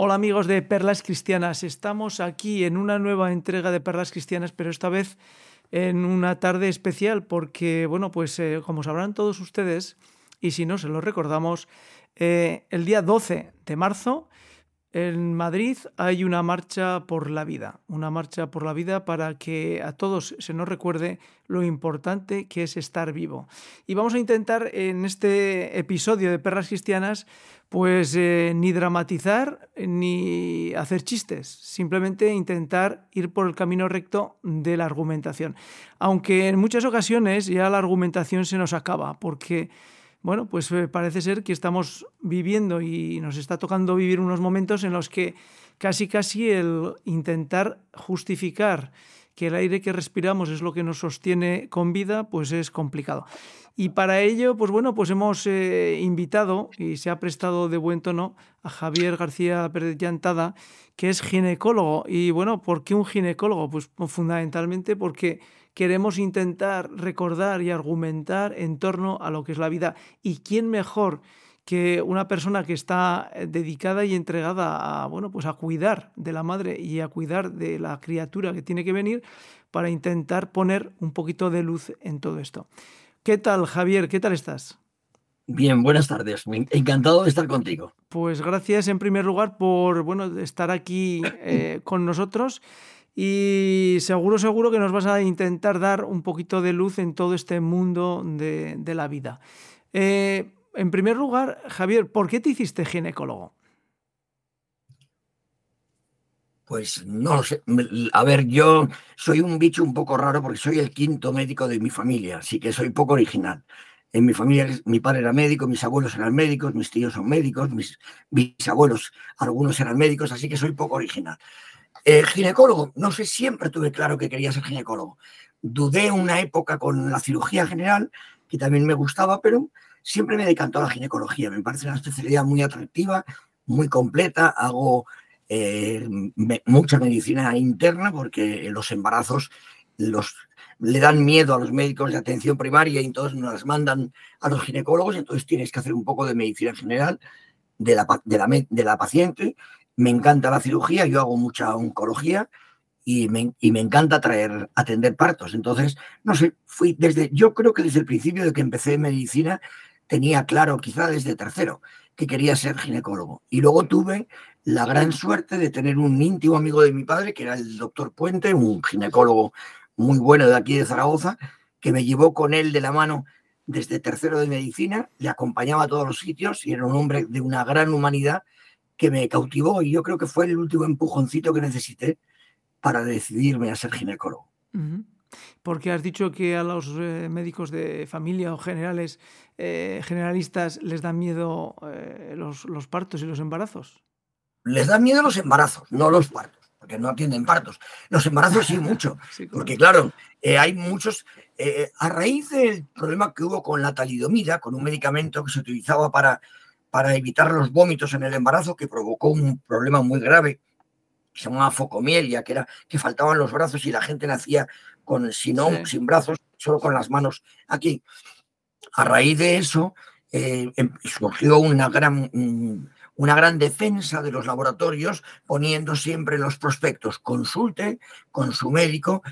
Hola amigos de Perlas Cristianas, estamos aquí en una nueva entrega de Perlas Cristianas, pero esta vez en una tarde especial porque, bueno, pues eh, como sabrán todos ustedes, y si no se lo recordamos, eh, el día 12 de marzo en Madrid hay una marcha por la vida, una marcha por la vida para que a todos se nos recuerde lo importante que es estar vivo. Y vamos a intentar en este episodio de Perras Cristianas, pues eh, ni dramatizar ni hacer chistes, simplemente intentar ir por el camino recto de la argumentación. Aunque en muchas ocasiones ya la argumentación se nos acaba, porque bueno, pues eh, parece ser que estamos viviendo y nos está tocando vivir unos momentos en los que casi casi el intentar justificar que el aire que respiramos es lo que nos sostiene con vida, pues es complicado. Y para ello, pues bueno, pues hemos eh, invitado y se ha prestado de buen tono a Javier García Pérez Llantada, que es ginecólogo. Y bueno, ¿por qué un ginecólogo? Pues fundamentalmente porque queremos intentar recordar y argumentar en torno a lo que es la vida. ¿Y quién mejor que una persona que está eh, dedicada y entregada a, bueno, pues a cuidar de la madre y a cuidar de la criatura que tiene que venir para intentar poner un poquito de luz en todo esto? ¿Qué tal, Javier? ¿Qué tal estás? Bien, buenas tardes. Encantado de estar contigo. Pues gracias en primer lugar por bueno, estar aquí eh, con nosotros y seguro, seguro que nos vas a intentar dar un poquito de luz en todo este mundo de, la vida. Eh, en primer lugar, Javier, ¿por qué te hiciste ginecólogo? Pues no sé. A ver, yo soy un bicho un poco raro porque soy el quinto médico de mi familia, así que soy poco original. En mi familia, mi padre era médico, mis abuelos eran médicos, mis tíos son médicos, mis bisabuelos, algunos eran médicos, así que soy poco original. Ginecólogo, no sé, siempre tuve claro que quería ser ginecólogo. Dudé una época con la cirugía general, que también me gustaba, pero siempre me decantó la ginecología. Me parece una especialidad muy atractiva, muy completa. Hago eh, mucha medicina interna porque los embarazos los, le dan miedo a los médicos de atención primaria y entonces nos las mandan a los ginecólogos. Entonces tienes que hacer un poco de medicina general de la, de la paciente me encanta la cirugía, yo hago mucha oncología y me, encanta traer, atender partos. Entonces, no sé, fui desde, yo creo que desde el principio de que empecé medicina tenía claro, quizá desde tercero, que quería ser ginecólogo. Y luego tuve la gran suerte de tener un íntimo amigo de mi padre, que era el doctor Puente, un ginecólogo muy bueno de aquí de Zaragoza, que me llevó con él de la mano desde tercero de medicina, le acompañaba a todos los sitios y era un hombre de una gran humanidad que me cautivó y yo creo que fue el último empujoncito que necesité para decidirme a ser ginecólogo. Porque has dicho que a los eh, médicos de familia o generales, eh, generalistas les dan miedo eh, los, los, partos y los embarazos. Les dan miedo los embarazos, no los partos, porque no atienden partos. Los embarazos sí mucho, porque claro, hay muchos... a raíz del problema que hubo con la talidomida, con un medicamento que se utilizaba para para evitar los vómitos en el embarazo, que provocó un problema muy grave, que se llamaba focomielia, que era que faltaban los brazos y la gente nacía con, sin, sin brazos, solo con las manos aquí. A raíz de eso, eh, em, surgió una gran, una gran defensa de los laboratorios poniendo siempre en los prospectos consulte con su médico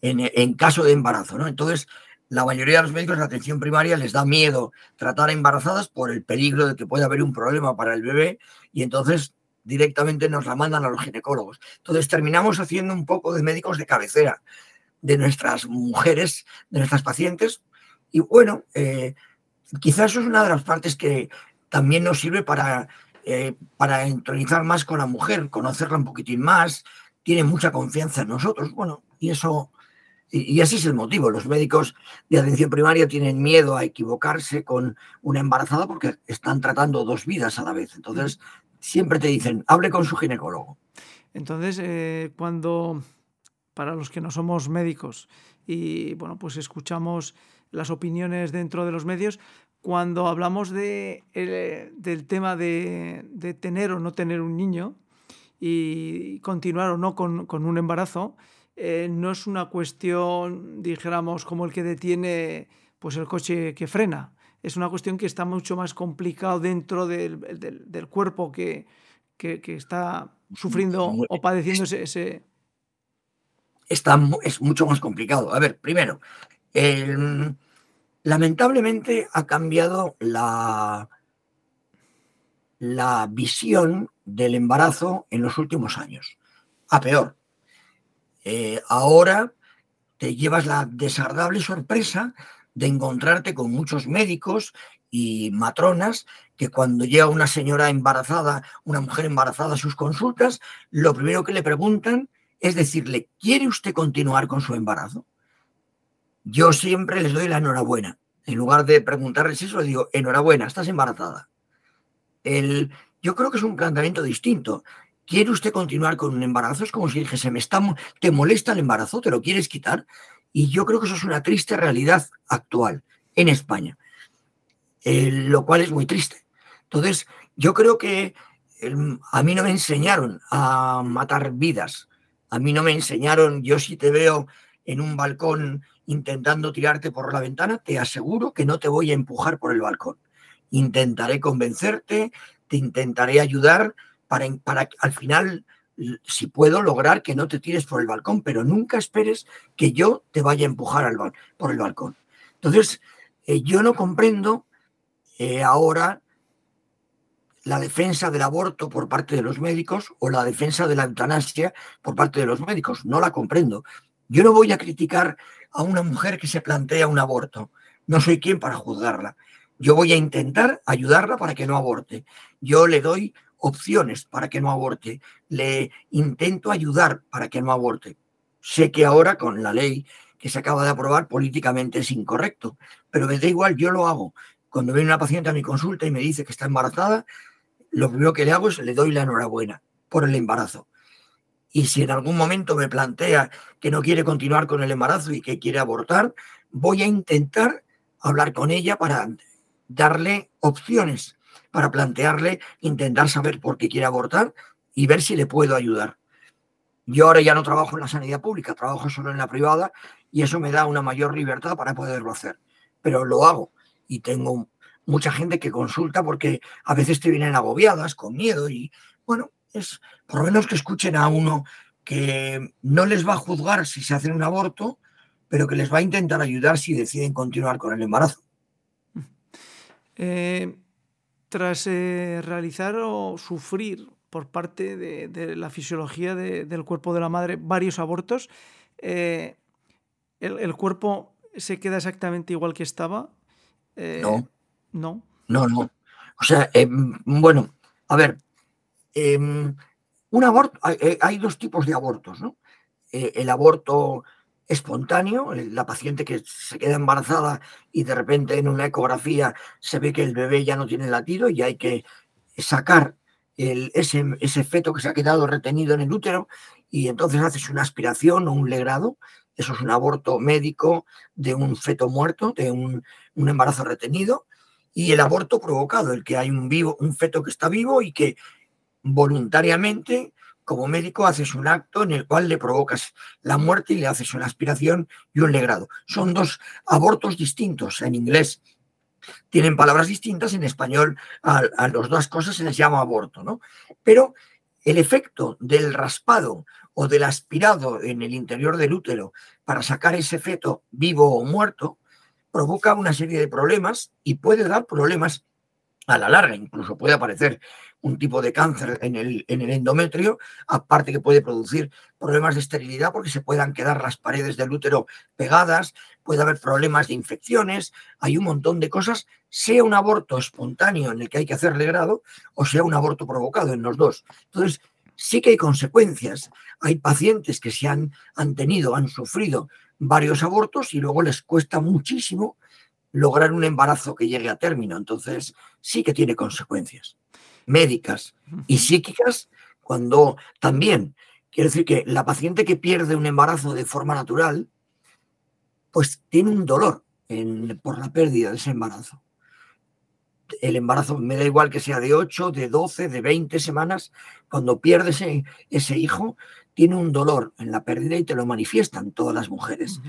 en, en caso de embarazo. ¿no? Entonces, la mayoría de los médicos de atención primaria les da miedo tratar a embarazadas por el peligro de que pueda haber un problema para el bebé y entonces directamente nos la mandan a los ginecólogos. Entonces terminamos haciendo un poco de médicos de cabecera de nuestras mujeres, de nuestras pacientes. Y bueno, eh, quizás eso es una de las partes que también nos sirve para, eh, para entronizar más con la mujer, conocerla un poquitín más, tiene mucha confianza en nosotros. Bueno, y eso y, ese es el motivo. Los médicos de atención primaria tienen miedo a equivocarse con una embarazada porque están tratando dos vidas a la vez. Entonces, siempre te dicen, hable con su ginecólogo. Entonces, eh, cuando, para los que no somos médicos y, bueno, pues escuchamos las opiniones dentro de los medios, cuando hablamos de, del tema de, tener o no tener un niño y continuar o no con, con un embarazo, eh, no es una cuestión, dijéramos, como el que detiene pues, el coche que frena. Es una cuestión que está mucho más complicado dentro del, cuerpo que, que, está sufriendo o padeciendo ese... Está, es mucho más complicado. A ver, primero, lamentablemente ha cambiado la, la visión del embarazo en los últimos años. A peor. Eh, ahora te llevas la desagradable sorpresa de encontrarte con muchos médicos y matronas que cuando llega una señora embarazada, una mujer embarazada a sus consultas, lo primero que le preguntan es decirle, ¿quiere usted continuar con su embarazo? Yo siempre les doy la enhorabuena. En lugar de preguntarles eso, les digo, enhorabuena, estás embarazada. El, yo creo que es un planteamiento distinto. ¿Quiere usted continuar con un embarazo? Es como si dijese, me está, ¿te molesta el embarazo? ¿Te lo quieres quitar? Y yo creo que eso es una triste realidad actual en España, lo cual es muy triste. Entonces, yo creo que em, a mí no me enseñaron a matar vidas. A mí no me enseñaron, yo si te veo en un balcón intentando tirarte por la ventana, te aseguro que no te voy a empujar por el balcón. Intentaré convencerte, te intentaré ayudar para, para al final, si puedo, lograr que no te tires por el balcón, pero nunca esperes que yo te vaya a empujar al, por el balcón. Entonces, eh, yo no comprendo eh, ahora la defensa del aborto por parte de los médicos o la defensa de la eutanasia por parte de los médicos. No la comprendo. Yo no voy a criticar a una mujer que se plantea un aborto. No soy quien para juzgarla. Yo voy a intentar ayudarla para que no aborte. Yo le doy opciones para que no aborte. Le intento ayudar para que no aborte. Sé que ahora con la ley que se acaba de aprobar políticamente es incorrecto, pero me da igual, yo lo hago. Cuando viene una paciente a mi consulta y me dice que está embarazada, lo primero que le hago es le doy la enhorabuena por el embarazo. Y si en algún momento me plantea que no quiere continuar con el embarazo y que quiere abortar, voy a intentar hablar con ella para darle opciones, para plantearle, intentar saber por qué quiere abortar y ver si le puedo ayudar. Yo ahora ya no trabajo en la sanidad pública, trabajo solo en la privada y eso me da una mayor libertad para poderlo hacer. Pero lo hago y tengo mucha gente que consulta porque a veces te vienen agobiadas, con miedo y bueno, es por lo menos que escuchen a uno que no les va a juzgar si se hacen un aborto, pero que les va a intentar ayudar si deciden continuar con el embarazo. Eh, tras eh, realizar o sufrir por parte de, la fisiología del cuerpo de la madre varios abortos, eh, el, cuerpo se queda exactamente igual que estaba? no. No. No, no. O sea, bueno, a ver, Em, un aborto, eh, hay, dos tipos de abortos, ¿no? Eh, el aborto espontáneo, la paciente que se queda embarazada y de repente en una ecografía se ve que el bebé ya no tiene latido y hay que sacar ese, ese feto que se ha quedado retenido en el útero y entonces haces una aspiración o un legrado. Eso es un aborto médico de un feto muerto, de un, un embarazo retenido. Y el aborto provocado, el que hay un, vivo, un feto que está vivo y que voluntariamente, como médico, haces un acto en el cual le provocas la muerte y le haces una aspiración y un legrado. Son dos abortos distintos. En inglés tienen palabras distintas, en español a, las dos cosas se les llama aborto, ¿no? Pero el efecto del raspado o del aspirado en el interior del útero para sacar ese feto vivo o muerto provoca una serie de problemas y puede dar problemas a la larga, incluso puede aparecer un tipo de cáncer en el, en el endometrio, aparte que puede producir problemas de esterilidad porque se puedan quedar las paredes del útero pegadas, puede haber problemas de infecciones, hay un montón de cosas, sea un aborto espontáneo en el que hay que hacerle grado o sea un aborto provocado en los dos. Entonces, sí que hay consecuencias. Hay pacientes que se han, han tenido, han sufrido varios abortos y luego les cuesta muchísimo lograr un embarazo que llegue a término. Entonces, sí que tiene consecuencias médicas y psíquicas cuando también, quiero decir que la paciente que pierde un embarazo de forma natural, pues tiene un dolor por la pérdida de ese embarazo. El embarazo me da igual que sea de 8, de 12, de 20 semanas, cuando pierdes ese, ese hijo, tiene un dolor en la pérdida y te lo manifiestan todas las mujeres.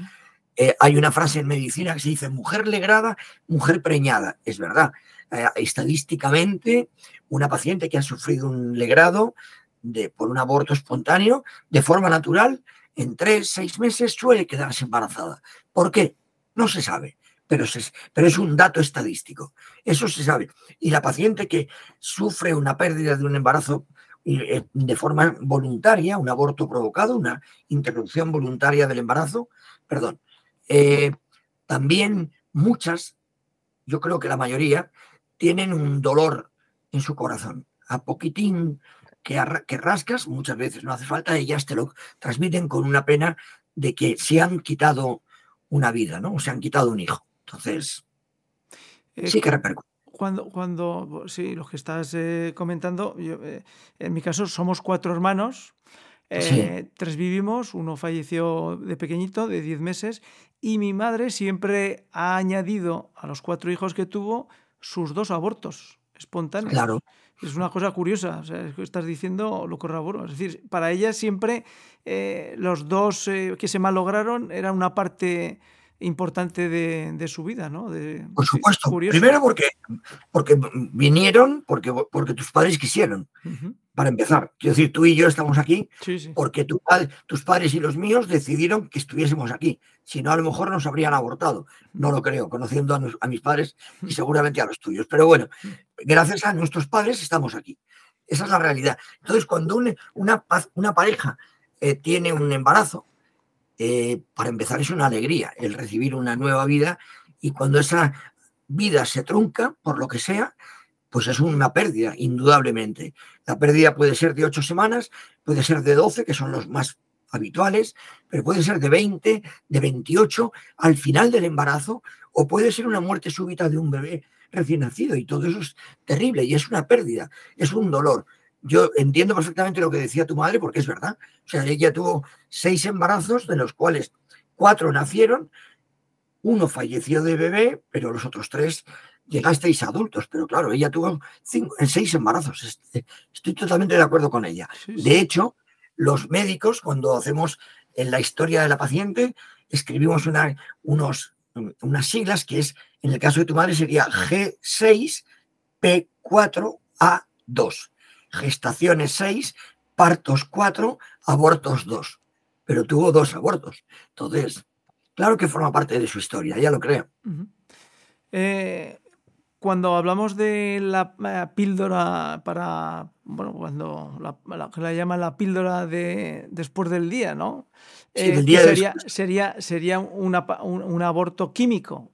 Eh, hay una frase en medicina que se dice mujer legrada, mujer preñada. Es verdad, eh, estadísticamente, una paciente que ha sufrido un legrado de, por un aborto espontáneo, de forma natural, en tres, seis meses suele quedarse embarazada. ¿Por qué? No se sabe, pero, es un dato estadístico. Eso se sabe. Y la paciente que sufre una pérdida de un embarazo eh, de forma voluntaria, un aborto provocado, una interrupción voluntaria del embarazo, perdón, eh, también muchas, yo creo que la mayoría, tienen un dolor en su corazón. A poquitín que, que rascas, muchas veces no hace falta, ellas te lo transmiten con una pena de que se han quitado una vida, ¿no? O se han quitado un hijo. Entonces, Eh, sí que repercute. Cuando, cuando, sí, lo que estás eh, comentando, yo, eh, en mi caso somos cuatro hermanos, Sí, eh, tres vivimos, uno falleció de pequeñito, de 10 meses, y mi madre siempre ha añadido a los cuatro hijos que tuvo sus dos abortos espontáneos. claro. Es una cosa curiosa, o sea, estás diciendo lo corroboro. Es decir, para ella siempre eh, los dos eh, que se malograron era una parte importante de, de su vida, ¿no? De, Por supuesto. Primero porque, porque vinieron, porque, porque tus padres quisieron, para empezar. Quiero decir, tú y yo estamos aquí Sí, sí. porque tu tus padres y los míos decidieron que estuviésemos aquí. Si no, a lo mejor nos habrían abortado. No lo creo, conociendo a, nos- a mis padres y seguramente a los tuyos. Pero bueno, gracias a nuestros padres estamos aquí. Esa es la realidad. Entonces, cuando un- una, una pareja eh, tiene un embarazo, eh, para empezar es una alegría el recibir una nueva vida y cuando esa vida se trunca, por lo que sea, pues es una pérdida, indudablemente. La pérdida puede ser de ocho semanas, puede ser de 12, que son los más habituales, pero puede ser de 20, de 28 al final del embarazo, o puede ser una muerte súbita de un bebé recién nacido, y todo eso es terrible y es una pérdida, es un dolor. Yo entiendo perfectamente lo que decía tu madre, porque es verdad. O sea, ella tuvo seis embarazos, de los cuales cuatro nacieron, uno falleció de bebé, pero los otros tres llegasteis adultos. Pero claro, ella tuvo cinco- seis embarazos. Estoy totalmente de acuerdo con ella. Sí, sí. De hecho, los médicos, cuando hacemos en la historia de la paciente, escribimos una, unos, unas siglas que es, en el caso de tu madre, sería G6P4A2. Gestaciones 6, partos 4, abortos 2. Pero tuvo dos abortos. Entonces, claro que forma parte de su historia, ya lo creo. Eh, cuando hablamos de la eh, píldora para, bueno, cuando la, la- la llaman la píldora de después del día, ¿no? Sí, Eh, del día de sería, después. sería, sería un aborto químico,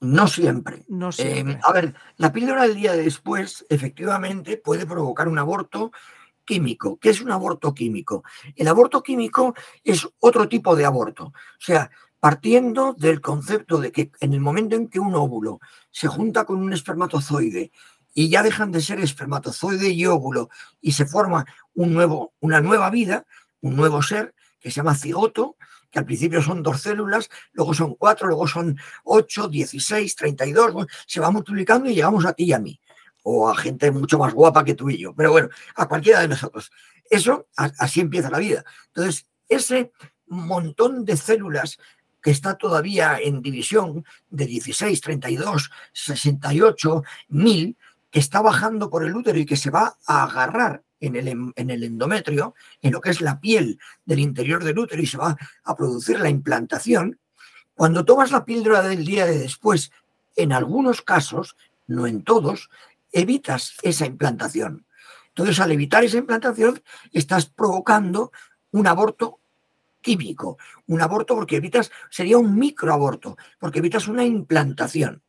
No siempre. no Eh, siempre. a ver, la píldora del día de después efectivamente puede provocar un aborto químico. ¿Qué es un aborto químico? El aborto químico es otro tipo de aborto. O sea, partiendo del concepto de que en el momento en que un óvulo se junta con un espermatozoide y ya dejan de ser espermatozoide y óvulo y se forma un nuevo, una nueva vida, un nuevo ser que se llama cigoto, que al principio son dos células, luego son cuatro, luego son 8, 16, 32, bueno, se va multiplicando y llegamos a ti y a mí, o a gente mucho más guapa que tú y yo, pero bueno, a cualquiera de nosotros. Eso, así empieza la vida. Entonces, ese montón de células que está todavía en división de 16, 32, 68, 1000, que está bajando por el útero y que se va a agarrar en el, en- el endometrio, en lo que es la piel del interior del útero y se va a producir la implantación, cuando tomas la píldora del día de después, en algunos casos, no en todos, evitas esa implantación. Entonces, al evitar esa implantación, estás provocando un aborto químico, un aborto porque evitas, sería un microaborto, porque evitas una implantación.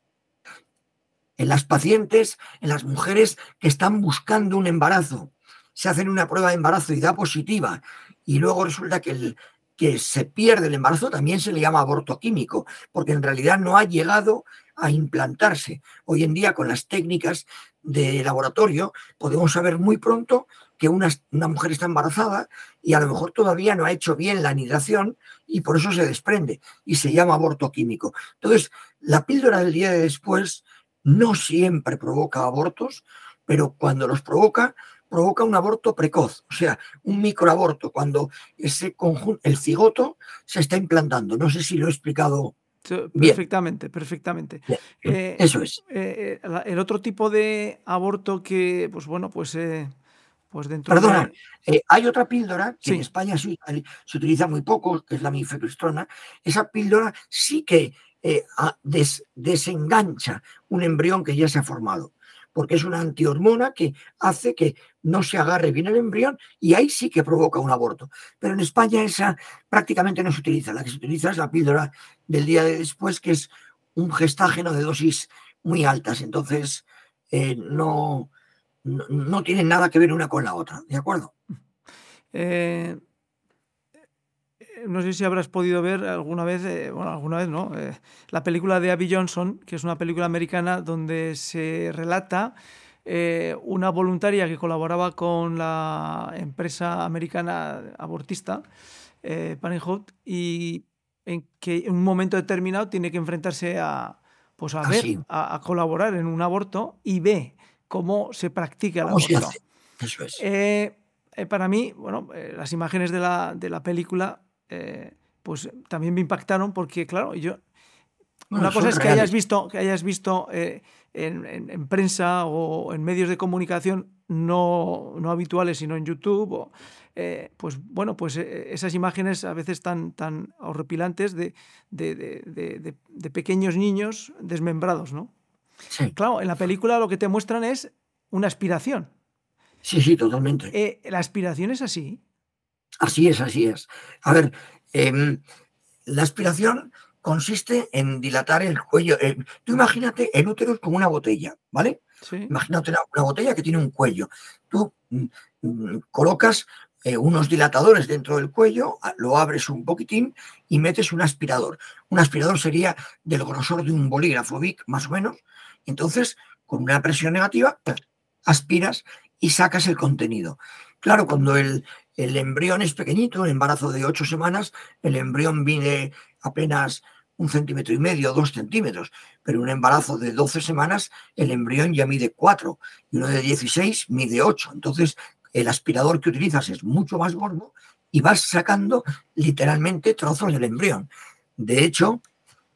En las pacientes, en las mujeres que están buscando un embarazo, se hacen una prueba de embarazo y da positiva, y luego resulta que, el, que se pierde el embarazo, también se le llama aborto químico, porque en realidad no ha llegado a implantarse. Hoy en día, con las técnicas de laboratorio, podemos saber muy pronto que una, una mujer está embarazada y a lo mejor todavía no ha hecho bien la anidación y por eso se desprende y se llama aborto químico. Entonces, la píldora del día de después no siempre provoca abortos, pero cuando los provoca, provoca un aborto precoz, o sea, un microaborto, cuando ese conjunto, el cigoto se está implantando. No sé si lo he explicado Perfectamente, perfectamente. Eh, Eso es. Eh, eh, el otro tipo de aborto que, pues bueno, pues, pues dentro Perdona, hay otra píldora que en España se, utiliza muy poco, que es la mifeprestrona. Esa píldora sí que desengancha un embrión que ya se ha formado porque es una antihormona que hace que no se agarre bien el embrión y ahí sí que provoca un aborto. Pero en España esa prácticamente no se utiliza. La que se utiliza es la píldora del día de después, que es un gestágeno de dosis muy altas. Entonces, eh, no, no, tienen nada que ver una con la otra. ¿De acuerdo? Eh, no sé si habrás podido ver alguna vez, eh, bueno, alguna vez no, eh, la película de Abby Johnson, que es una película americana donde se relata eh, una voluntaria que colaboraba con la empresa americana abortista, Parenthood, y en que en un momento determinado tiene que enfrentarse a, pues a, ah, ver, a, colaborar en un aborto y ve cómo se practica el aborto. Eso es. para mí, bueno, las imágenes de la, de la película eh, pues también me impactaron porque, claro, yo... una cosa es que hayas visto, que hayas visto eh, en, prensa o en medios de comunicación no, habituales, sino en YouTube. Eh, pues bueno, pues esas imágenes a veces tan, tan horripilantes de, de, pequeños niños desmembrados, ¿no? Claro, en la película lo que te muestran es una aspiración. Sí, sí, totalmente. ¿La aspiración es así? Así es, así es. A ver, em, la aspiración consiste en dilatar el cuello. Eh, tú imagínate el útero como una botella, ¿vale? Imagínate una, botella que tiene un cuello. Tú mm, mm, colocas eh, unos dilatadores dentro del cuello, lo abres un poquitín y metes un aspirador. Un aspirador sería del grosor de un bolígrafo Vic, más o menos. Entonces, con una presión negativa, aspiras y sacas el contenido. Claro, cuando el, el embrión es pequeñito, el embarazo de ocho semanas, el embrión mide apenas un centímetro y medio, dos centímetros, pero un embarazo de 12 semanas, el embrión ya mide cuatro y uno de 16 mide ocho. Entonces, el aspirador que utilizas es mucho más gordo y vas sacando literalmente trozos del embrión. De hecho,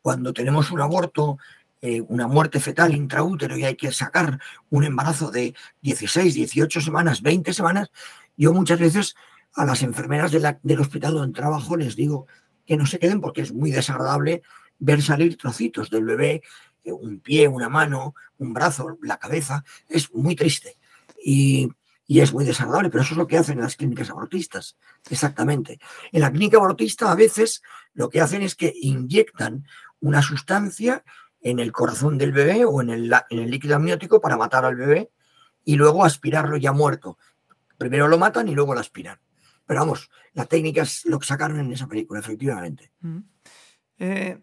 cuando tenemos un aborto, eh, una muerte fetal intraútero y hay que sacar un embarazo de 16, 18 semanas, 20 semanas, yo muchas veces a las enfermeras del hospital donde trabajo les digo que no se queden porque es muy desagradable ver salir trocitos del bebé, eh, un pie, una mano, un brazo, la cabeza. Es muy triste y, es muy desagradable, pero eso es lo que hacen en las clínicas abortistas, exactamente. En la clínica abortista a veces lo que hacen es que inyectan una sustancia en el corazón del bebé o en el, en el líquido amniótico para matar al bebé y luego aspirarlo ya muerto. Primero lo matan y luego lo aspiran. Pero vamos, la técnica es lo que sacaron en esa película, efectivamente. Mm. Eh,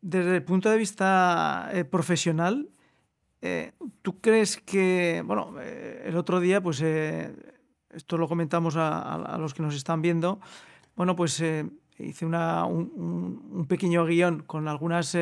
desde el punto de vista eh, profesional, eh, ¿tú crees que, bueno, el otro día, pues esto lo comentamos a, los que nos están viendo, bueno, pues hice un, pequeño guion con algunas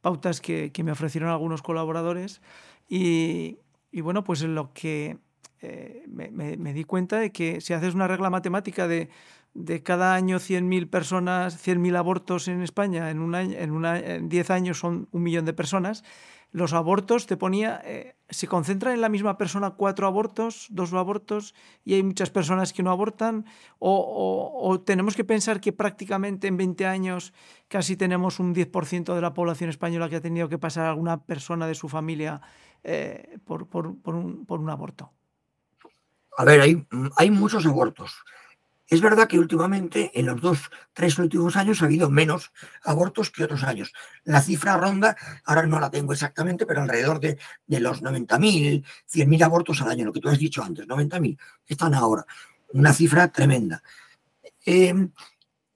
pautas que, me ofrecieron algunos colaboradores y bueno, pues lo que eh, me, di cuenta de que si haces una regla matemática de, de cada año 100.000 personas, 100.000 abortos en España, en, un año, en, una, en 10 años son un millón de personas, los abortos te ponía, eh, se concentran en la misma persona cuatro abortos, dos abortos, y hay muchas personas que no abortan, o, tenemos que pensar que prácticamente en 20 años casi tenemos un 10% de la población española que ha tenido que pasar alguna persona de su familia eh, por, por un aborto. A ver, hay, muchos abortos. Es verdad que últimamente, en los dos, tres últimos años, ha habido menos abortos que otros años. La cifra ronda, ahora no la tengo exactamente, pero alrededor de, de los 90.000, 100.000 abortos al año, lo que tú has dicho antes, 90.000, están ahora. Una cifra tremenda. Em,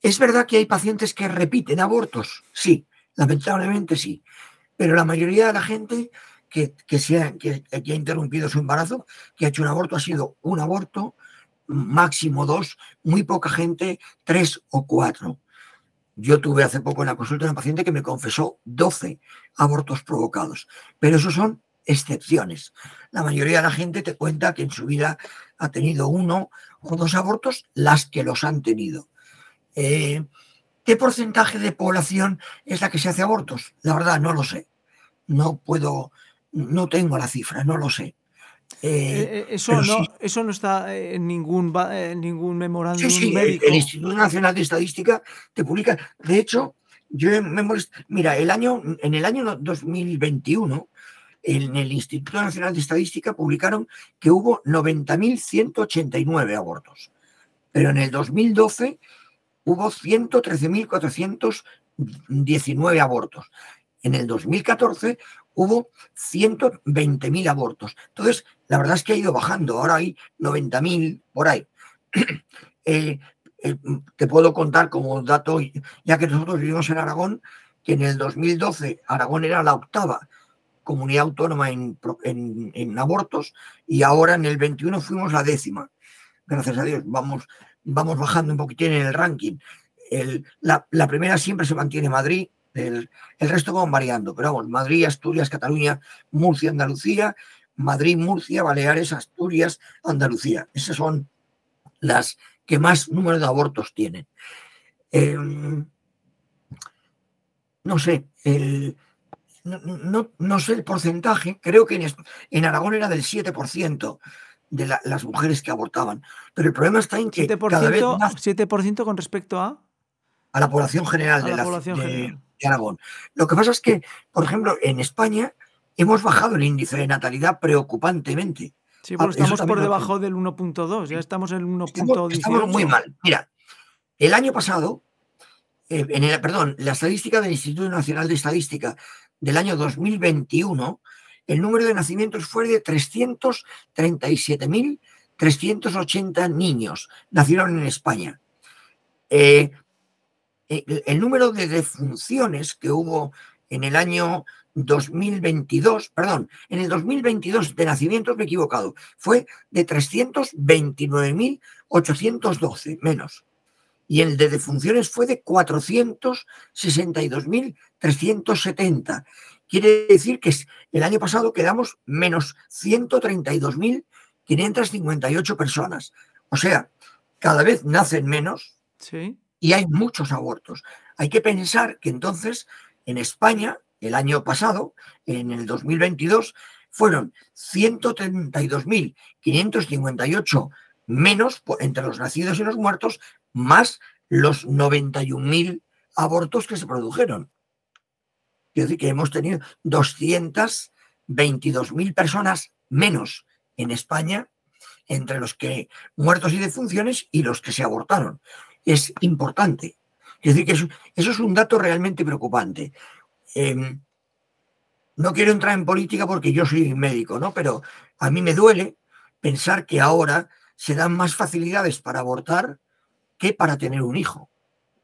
¿Es verdad que hay pacientes que repiten abortos? Sí, lamentablemente sí. Pero la mayoría de la gente que, que, que, ha interrumpido su embarazo, que ha hecho un aborto, ha sido un aborto, máximo dos, muy poca gente, tres o cuatro. Yo tuve hace poco en la consulta una paciente que me confesó 12 abortos provocados, pero esos son excepciones. La mayoría de la gente te cuenta que en su vida ha tenido uno o dos abortos, las que los han tenido. Eh, ¿Qué porcentaje de población es la que se hace abortos? La verdad, no lo sé. No puedo, no tengo la cifra, no lo sé. Eh, eso, no, eso no está en ningún, en ningún memorándum sí, sí, médico. El Instituto Nacional de Estadística te publica. De hecho, yo me molest... Mira, el año, en el año 2021, en el Instituto Nacional de Estadística publicaron que hubo 90.189 abortos. Pero en el 2012 hubo 113.419 abortos. En el 2014 hubo 120.000 abortos. Entonces, la verdad es que ha ido bajando. Ahora hay 90.000 por ahí. Eh, eh, te puedo contar como dato, ya que nosotros vivimos en Aragón, que en el 2012 Aragón era la octava comunidad autónoma en, en, abortos y ahora en el 21 fuimos la décima. Gracias a Dios, vamos, vamos bajando un poquitín en el ranking. La, la, primera siempre se mantiene Madrid, el, el, resto van variando, pero vamos, Madrid, Asturias, Cataluña, Murcia, Andalucía, Madrid, Murcia, Baleares, Asturias, Andalucía. Esas son las que más número de abortos tienen. Eh, no sé, el, no, no, sé el porcentaje, creo que en, en Aragón era del 7% de la, las mujeres que abortaban, pero el problema está en que 7%, cada vez más, 7% con respecto a... A la población general, A de, la la, población de- general. De Aragón. Lo que pasa es que, por ejemplo, en España hemos bajado el índice de natalidad preocupantemente. Sí, Ah, porque eso estamos por debajo del 1.2, ya estamos en el Estamos, 1.18. estamos muy mal. Mira, el año pasado, eh, en el, perdón, la estadística del Instituto Nacional de Estadística del año 2021, el número de nacimientos fue de 337.380 niños nacieron en España. Eh, el, el número de defunciones que hubo en el año 2022, perdón, en el 2022 de nacimientos me he equivocado, fue de 329.812 menos. Y el de defunciones fue de 462.370. Quiere decir que el año pasado quedamos menos 132.558 personas. O sea, cada vez nacen menos Sí. Y hay muchos abortos. Hay que pensar que entonces en España, el año pasado, en el 2022, fueron 132.558 menos entre los nacidos y los muertos, más los 91.000 abortos que se produjeron. Quiero decir que hemos tenido 222.000 personas menos en España entre los que muertos y defunciones y los que se abortaron. Es importante. Es decir, que eso, es un dato realmente preocupante. Eh, no quiero entrar en política porque yo soy médico, ¿no? Pero a mí me duele pensar que ahora se dan más facilidades para abortar que para tener un hijo.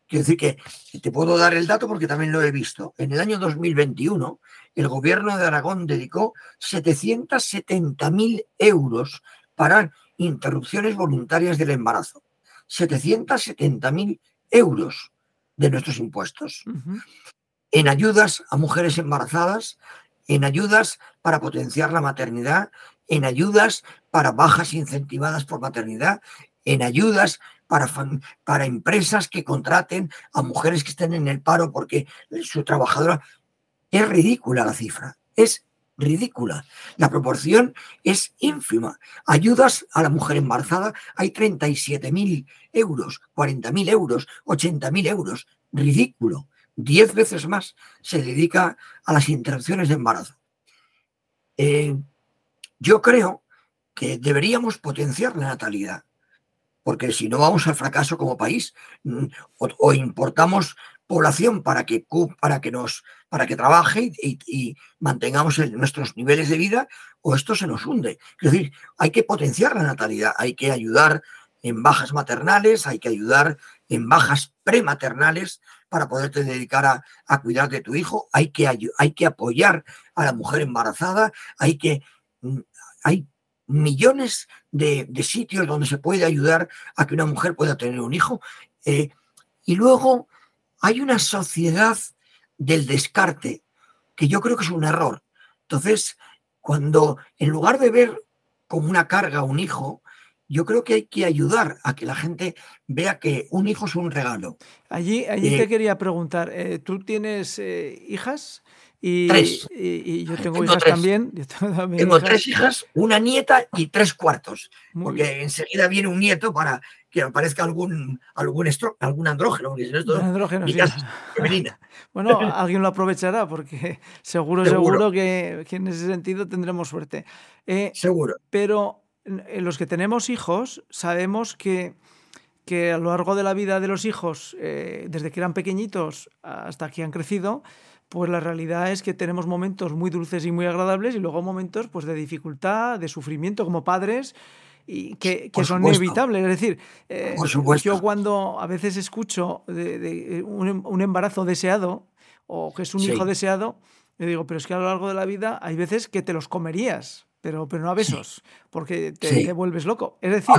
Quiero decir que te puedo dar el dato porque también lo he visto. En el año 2021, el gobierno de Aragón dedicó 770.000 euros para interrupciones voluntarias del embarazo. 770.000 euros de nuestros impuestos. En ayudas a mujeres embarazadas, en ayudas para potenciar la maternidad, en ayudas para bajas incentivadas por maternidad, en ayudas para, para empresas que contraten a mujeres que estén en el paro porque su trabajadora... Es ridícula la cifra, es ridícula. La proporción es ínfima. Ayudas a la mujer embarazada hay 37.000 euros, 40.000 euros, 80.000 euros. Ridículo. Diez veces más se dedica a las interrupciones de embarazo. Eh, yo creo que deberíamos potenciar la natalidad, porque si no vamos al fracaso como país, mm, o, o importamos población para que, para que, nos, para que trabaje y, mantengamos nuestros niveles de vida, o esto se nos hunde. Es decir, hay que potenciar la natalidad, hay que ayudar en bajas maternales, hay que ayudar en bajas prematernales para poderte dedicar a, a cuidar de tu hijo, hay que, hay que apoyar a la mujer embarazada, hay que... mm, Hay millones de, de sitios donde se puede ayudar a que una mujer pueda tener un hijo. eh, y luego hay una sociedad del descarte que yo creo que es un error. Entonces, cuando en lugar de ver como una carga un hijo, yo creo que hay que ayudar a que la gente vea que un hijo es un regalo. Allí, allí te quería preguntar, ¿tú tienes hijas? Y, tres. Y, yo tengo, hijas también. tengo, tres hijas, una nieta y tres cuartos. porque enseguida viene un nieto para que aparezca algún, algún, algún andrógeno. andrógeno bueno, alguien lo aprovechará porque seguro, seguro, que, en ese sentido tendremos suerte. Eh, seguro. Pero los que tenemos hijos sabemos que, que a lo largo de la vida de los hijos, eh, desde que eran pequeñitos hasta que han crecido, pues la realidad es que tenemos momentos muy dulces y muy agradables y luego momentos pues, de dificultad, de sufrimiento como padres y que, son inevitables. Es decir, eh, yo cuando a veces escucho de, un, embarazo deseado o que es un hijo deseado, le digo, pero es que a lo largo de la vida hay veces que te los comerías. Pero, pero no a besos, porque te, vuelves loco. Es decir,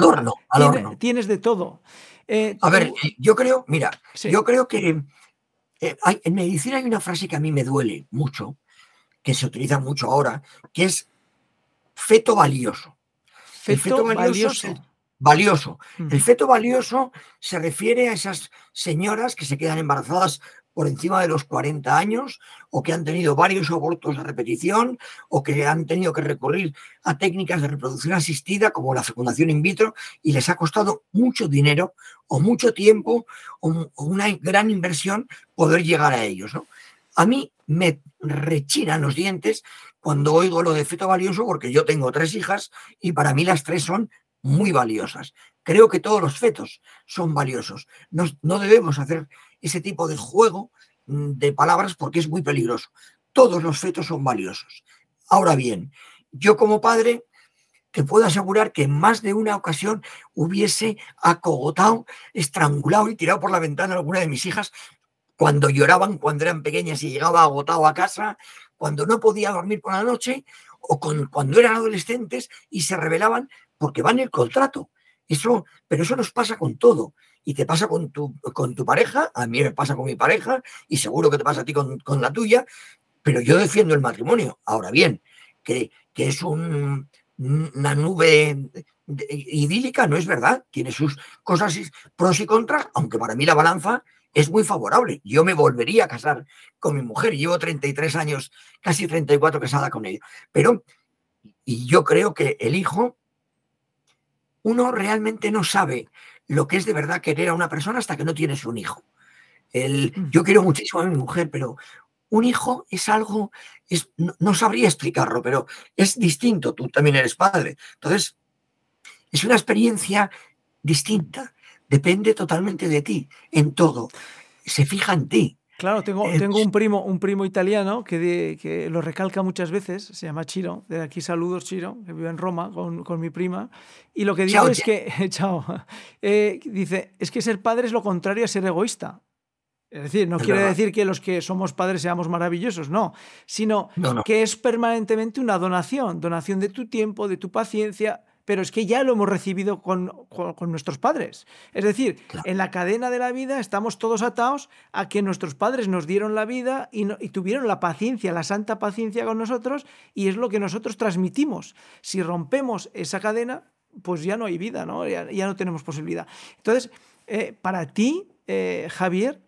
Tienes, de todo. Eh, a ver, yo creo, mira, yo creo que eh, en medicina hay una frase que a mí me duele mucho, que se utiliza mucho ahora, que es feto valioso. el feto valioso. valioso. Mm. El feto valioso se refiere a esas señoras que se quedan embarazadas por encima de los 40 años o que han tenido varios abortos a repetición o que han tenido que recurrir a técnicas de reproducción asistida como la fecundación in vitro y les ha costado mucho dinero o mucho tiempo o, una gran inversión poder llegar a ellos. A mí me rechinan los dientes cuando oigo lo de feto valioso porque yo tengo tres hijas y para mí las tres son muy valiosas. Creo que todos los fetos son valiosos. No, no debemos hacer ese tipo de juego mm, de palabras porque es muy peligroso. Todos los fetos son valiosos. Ahora bien, yo como padre te puedo asegurar que en más de una ocasión hubiese acogotado, estrangulado y tirado por la ventana a alguna de mis hijas cuando lloraban, cuando eran pequeñas y llegaba agotado a casa, cuando no podía dormir por la noche o cuando eran adolescentes y se rebelaban porque van el contrato. Eso, pero eso nos pasa con todo y te pasa con tu, con tu pareja, a mí me pasa con mi pareja y seguro que te pasa a ti con, la tuya, pero yo defiendo el matrimonio. Ahora bien, que, que es una nube idílica, no es verdad, tiene sus cosas pros y contras, aunque para mí la balanza es muy favorable. Yo me volvería a casar con mi mujer, llevo 33 años, casi 34 casada con ella, pero y yo creo que el hijo, uno realmente no sabe lo que es de verdad querer a una persona hasta que no tienes un hijo. El, yo quiero muchísimo a mi mujer, pero un hijo es algo, es, no, sabría explicarlo, pero es distinto. Tú también eres padre. Entonces, es una experiencia distinta. Depende totalmente de ti, en todo. Se fija en ti. Claro, tengo, tengo un primo, un primo italiano que, que, lo recalca muchas veces, se llama Chiro, de aquí saludos Chiro, que vive en Roma con, con mi prima, y lo que dice es que, chao, eh, dice, es que ser padre es lo contrario a ser egoísta. Es decir, no quiere decir que los que somos padres seamos maravillosos, no, sino que es permanentemente una donación, donación de tu tiempo, de tu paciencia, pero es que ya lo hemos recibido con, nuestros padres. Es decir, en la cadena de la vida estamos todos atados a que nuestros padres nos dieron la vida y, tuvieron la paciencia, la santa paciencia con nosotros, y es lo que nosotros transmitimos. Si rompemos esa cadena, pues ya no hay vida, ¿no? Ya, no tenemos posibilidad. Entonces, eh, para ti, eh, Javier,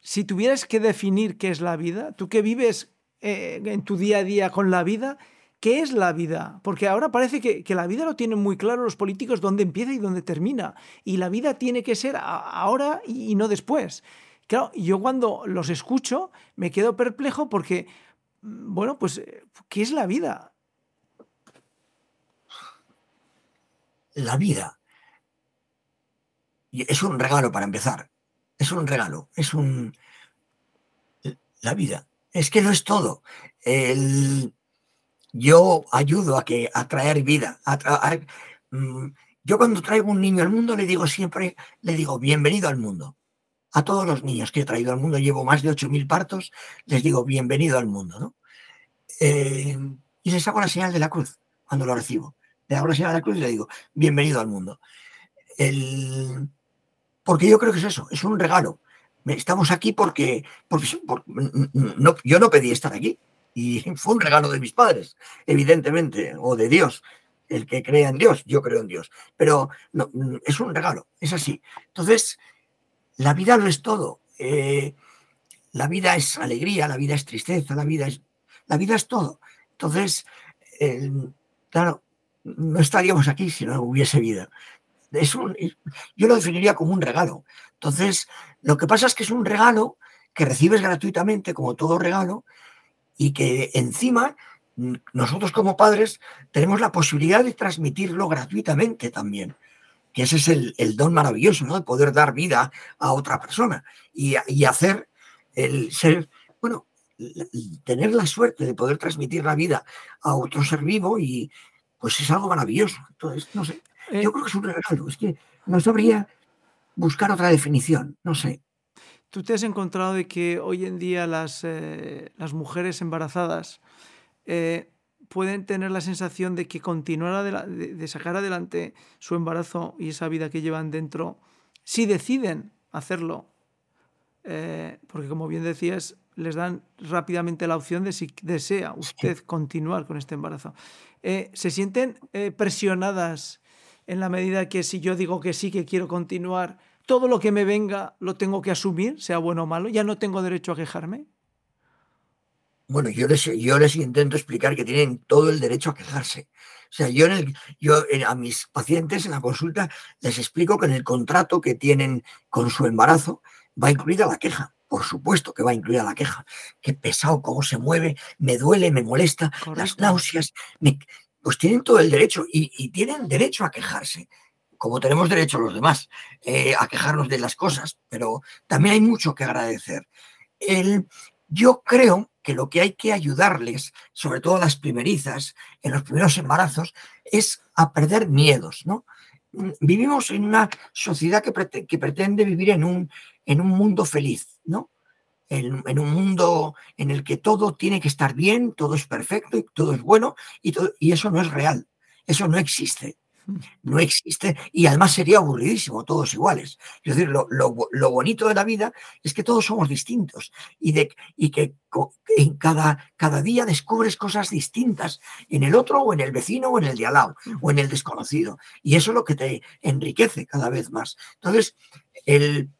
si tuvieras que definir qué es la vida, tú que vives eh, en tu día a día con la vida, ¿Qué es la vida? Porque ahora parece que, la vida lo tienen muy claro los políticos dónde empieza y dónde termina. Y la vida tiene que ser ahora y, no después. Claro, yo cuando los escucho me quedo perplejo porque, mm, bueno, pues, ¿qué es la vida? La vida es un regalo para empezar. Es un regalo, es un... La vida. Es que no es todo. El, yo ayudo a que atraer vida. Mm, yo cuando traigo un niño al mundo le digo siempre, le digo, bienvenido al mundo. A todos los niños que he traído al mundo, llevo más de 8.000 partos, les digo, bienvenido al mundo. ¿no? Eh, y les hago la señal de la cruz cuando lo recibo. Le hago la señal de la cruz y le digo, bienvenido al mundo. porque yo creo que es eso, es un regalo. Estamos aquí porque, porque, no, yo no pedí estar aquí y fue un regalo de mis padres, evidentemente, o de Dios. el que crea en Dios, yo creo en Dios, pero no, es un regalo, es así. Entonces, la vida no es todo. Eh, la vida es alegría, la vida es tristeza, la vida es, la vida es todo. Entonces, claro, no estaríamos aquí si no hubiese vida. Es yo lo definiría como un regalo. Entonces, lo que pasa es que es un regalo que recibes gratuitamente, como todo regalo, y que encima nosotros como padres tenemos la posibilidad de transmitirlo gratuitamente también, que ese es el, don maravilloso, ¿no? De poder dar vida a otra persona y, y hacer el ser, bueno, tener la suerte de poder transmitir la vida a otro ser vivo y pues es algo maravilloso. Entonces, no sé, yo eh, creo que es un regalo, es que no sabría buscar otra definición, no sé. ¿Tú te has encontrado de que hoy en día las, eh, las mujeres embarazadas eh, pueden tener la sensación de que continuar de, sacar adelante su embarazo y esa vida que llevan dentro, si deciden hacerlo, porque como bien decías, les dan rápidamente la opción de si desea usted continuar con este embarazo. Eh, ¿Se sienten eh, presionadas en la medida que si yo digo que sí, que quiero continuar, todo lo que me venga lo tengo que asumir, sea bueno o malo? ¿Ya no tengo derecho a quejarme? Bueno, yo les, yo les intento explicar que tienen todo el derecho a quejarse. O sea, yo, yo a mis pacientes en la consulta les explico que en el contrato que tienen con su embarazo va incluida la queja por supuesto que va a incluir a la queja. Qué pesado, cómo se mueve, me duele, me molesta, las náuseas. pues tienen todo el derecho y, tienen derecho a quejarse, como tenemos derecho los demás eh, a quejarnos de las cosas, pero también hay mucho que agradecer. El, yo creo que lo que hay que ayudarles, sobre todo a las primerizas, en los primeros embarazos, es a perder miedos, ¿no? Vivimos en una sociedad que, que pretende vivir en un, en un mundo feliz, ¿no? En, un mundo en el que todo tiene que estar bien, todo es perfecto y todo es bueno, y, y eso no es real, eso no existe. No existe y además sería aburridísimo, todos iguales. Es decir, lo, lo, bonito de la vida es que todos somos distintos y, de, y que en cada, cada día descubres cosas distintas en el otro o en el vecino o en el de al lado o en el desconocido. Y eso es lo que te enriquece cada vez más. Entonces, el,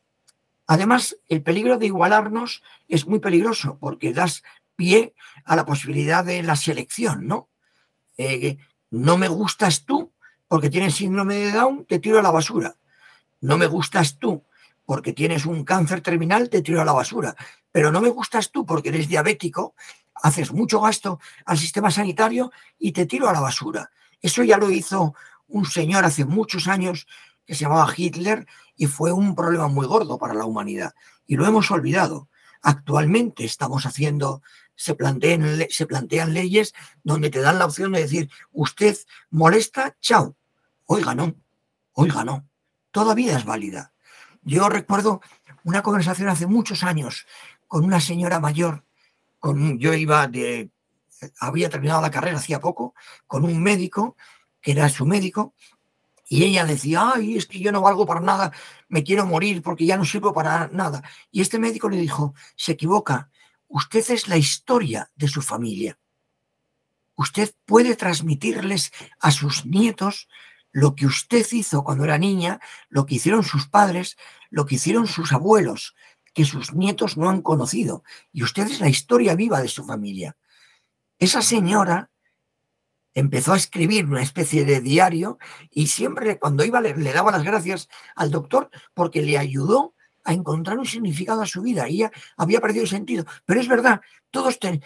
Además, el peligro de igualarnos es muy peligroso porque das pie a la posibilidad de la selección, ¿no? Eh, no me gustas tú porque tienes síndrome de Down, te tiro a la basura. No me gustas tú porque tienes un cáncer terminal, te tiro a la basura. Pero no me gustas tú porque eres diabético, haces mucho gasto al sistema sanitario y te tiro a la basura. Eso ya lo hizo un señor hace muchos años que se llamaba Hitler y fue un problema muy gordo para la humanidad. Y lo hemos olvidado. Actualmente estamos haciendo, se plantean, se plantean leyes donde te dan la opción de decir, usted molesta, chao. Oiga, no, oiga, no. Todavía es válida. Yo recuerdo una conversación hace muchos años con una señora mayor, con, yo iba de, había terminado la carrera hacía poco, con un médico, que era su médico, y ella decía, ay, es que yo no valgo para nada, me quiero morir porque ya no sirvo para nada. Y este médico le dijo, se equivoca, usted es la historia de su familia. Usted puede transmitirles a sus nietos lo que usted hizo cuando era niña, lo que hicieron sus padres, lo que hicieron sus abuelos, que sus nietos no han conocido. Y usted es la historia viva de su familia. Esa señora empezó a escribir una especie de diario y siempre cuando iba le, daba las gracias al doctor porque le ayudó a encontrar un significado a su vida. Ella había perdido el sentido. Pero es verdad, todos ten...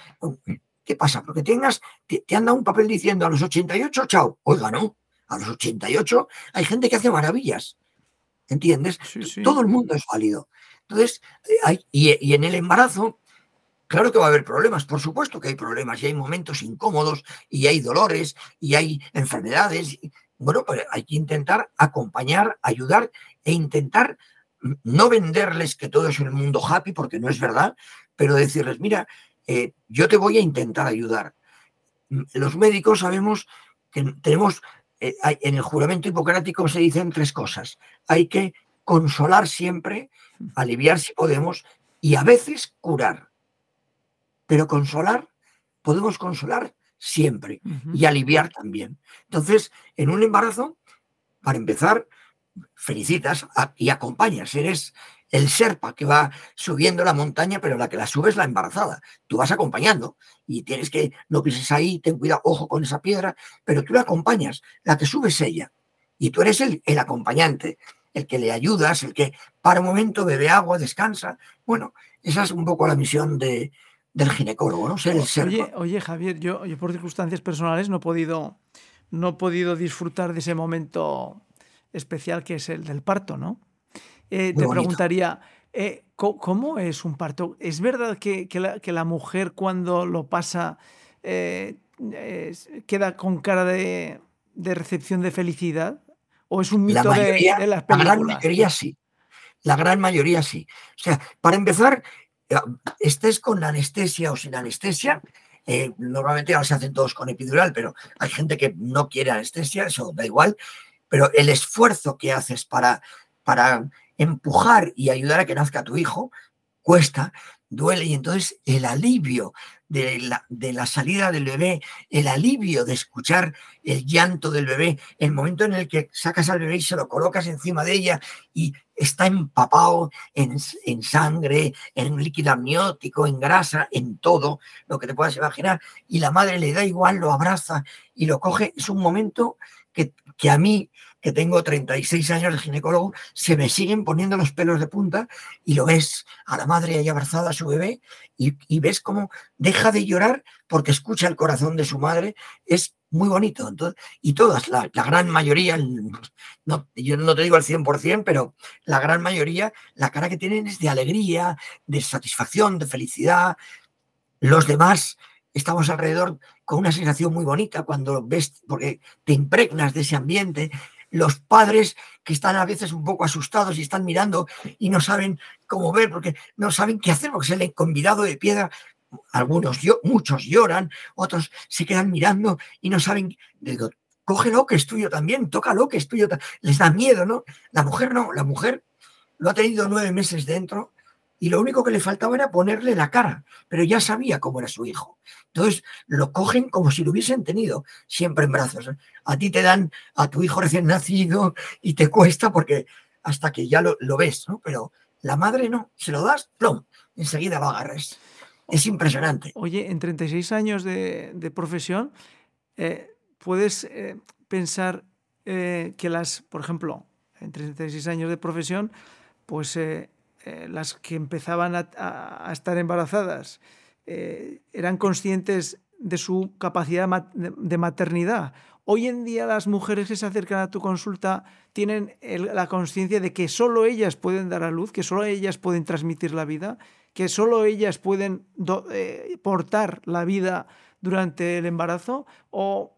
¿Qué pasa? Porque tengas, te, han dado un papel diciendo a los 88, chao. Oiga, no. A los 88 hay gente que hace maravillas. ¿Entiendes? Todo el mundo es válido. Entonces, hay, y en el embarazo Claro que va a haber problemas, por supuesto que hay problemas y hay momentos incómodos y hay dolores y hay enfermedades. Bueno, pues hay que intentar acompañar, ayudar e intentar no venderles que todo es el mundo happy, porque no es verdad, pero decirles, mira, eh, yo te voy a intentar ayudar. Los médicos sabemos que tenemos, eh, en el juramento hipocrático se dicen tres cosas. Hay que consolar siempre, aliviar si podemos y a veces curar. Pero consolar, podemos consolar siempre y aliviar también. Entonces, en un embarazo, para empezar, felicitas y acompañas. Eres el serpa que va subiendo la montaña, pero la que la sube es la embarazada. Tú vas acompañando y tienes que, no pises ahí, ten cuidado, ojo con esa piedra, pero tú la acompañas, la que sube es ella. Y tú eres el, el acompañante, el que le ayudas, el que para un momento bebe agua, descansa. Bueno, esa es un poco la misión de, del ginecólogo, ¿no? Ser el serpa. Oye, Javier, yo, yo por circunstancias personales no he podido, no he podido disfrutar de ese momento especial que es el del parto, ¿no? Eh, te preguntaría, eh, ¿cómo es un parto? ¿Es verdad que, la, mujer cuando lo pasa eh, queda con cara de, recepción de felicidad? ¿O es un mito de, las películas? La gran mayoría sí. La gran mayoría sí. O sea, para empezar, estés con anestesia o sin anestesia, normalmente ahora se hacen todos con epidural, pero hay gente que no quiere anestesia, eso da igual, pero el esfuerzo que haces para, para empujar y ayudar a que nazca tu hijo cuesta, duele. Y entonces el alivio de la, de la, salida del bebé, el alivio de escuchar el llanto del bebé, el momento en el que sacas al bebé y se lo colocas encima de ella y está empapado en, en sangre, en líquido amniótico, en grasa, en todo lo que te puedas imaginar, y la madre le da igual, lo abraza y lo coge, es un momento que, que a mí que tengo 36 años de ginecólogo, se me siguen poniendo los pelos de punta y lo ves a la madre ahí abrazada a su bebé y, ves cómo deja de llorar porque escucha el corazón de su madre. Es muy bonito. Y todas, la, gran mayoría, no, yo no te digo al 100%, pero la gran mayoría, la cara que tienen es de alegría, de satisfacción, de felicidad. Los demás estamos alrededor con una sensación muy bonita cuando ves, porque te impregnas de ese ambiente los padres que están a veces un poco asustados y están mirando y no saben cómo ver, porque no saben qué hacer, porque se le convidado de piedra. Algunos, muchos lloran, otros se quedan mirando y no saben. Digo, cógelo que es tuyo también, tócalo que es tuyo. Les da miedo, ¿no? La mujer no, la mujer lo ha tenido nueve meses dentro y lo único que le faltaba era ponerle la cara, pero ya sabía cómo era su hijo. Entonces lo cogen como si lo hubiesen tenido siempre en brazos. A ti te dan a tu hijo recién nacido y te cuesta porque hasta que ya lo, ves, ¿no? Pero la madre no, se lo das, plom, enseguida va a agarrar. Es impresionante. Oye, en 36 años de, profesión, eh, ¿puedes eh, pensar eh, que las, por ejemplo, en 36 años de profesión, pues eh, las que empezaban a, estar embarazadas eh, eran conscientes de su capacidad de maternidad. Hoy en día las mujeres que se acercan a tu consulta tienen la conciencia de que solo ellas pueden dar a luz, que solo ellas pueden transmitir la vida, que solo ellas pueden eh, portar la vida durante el embarazo, o,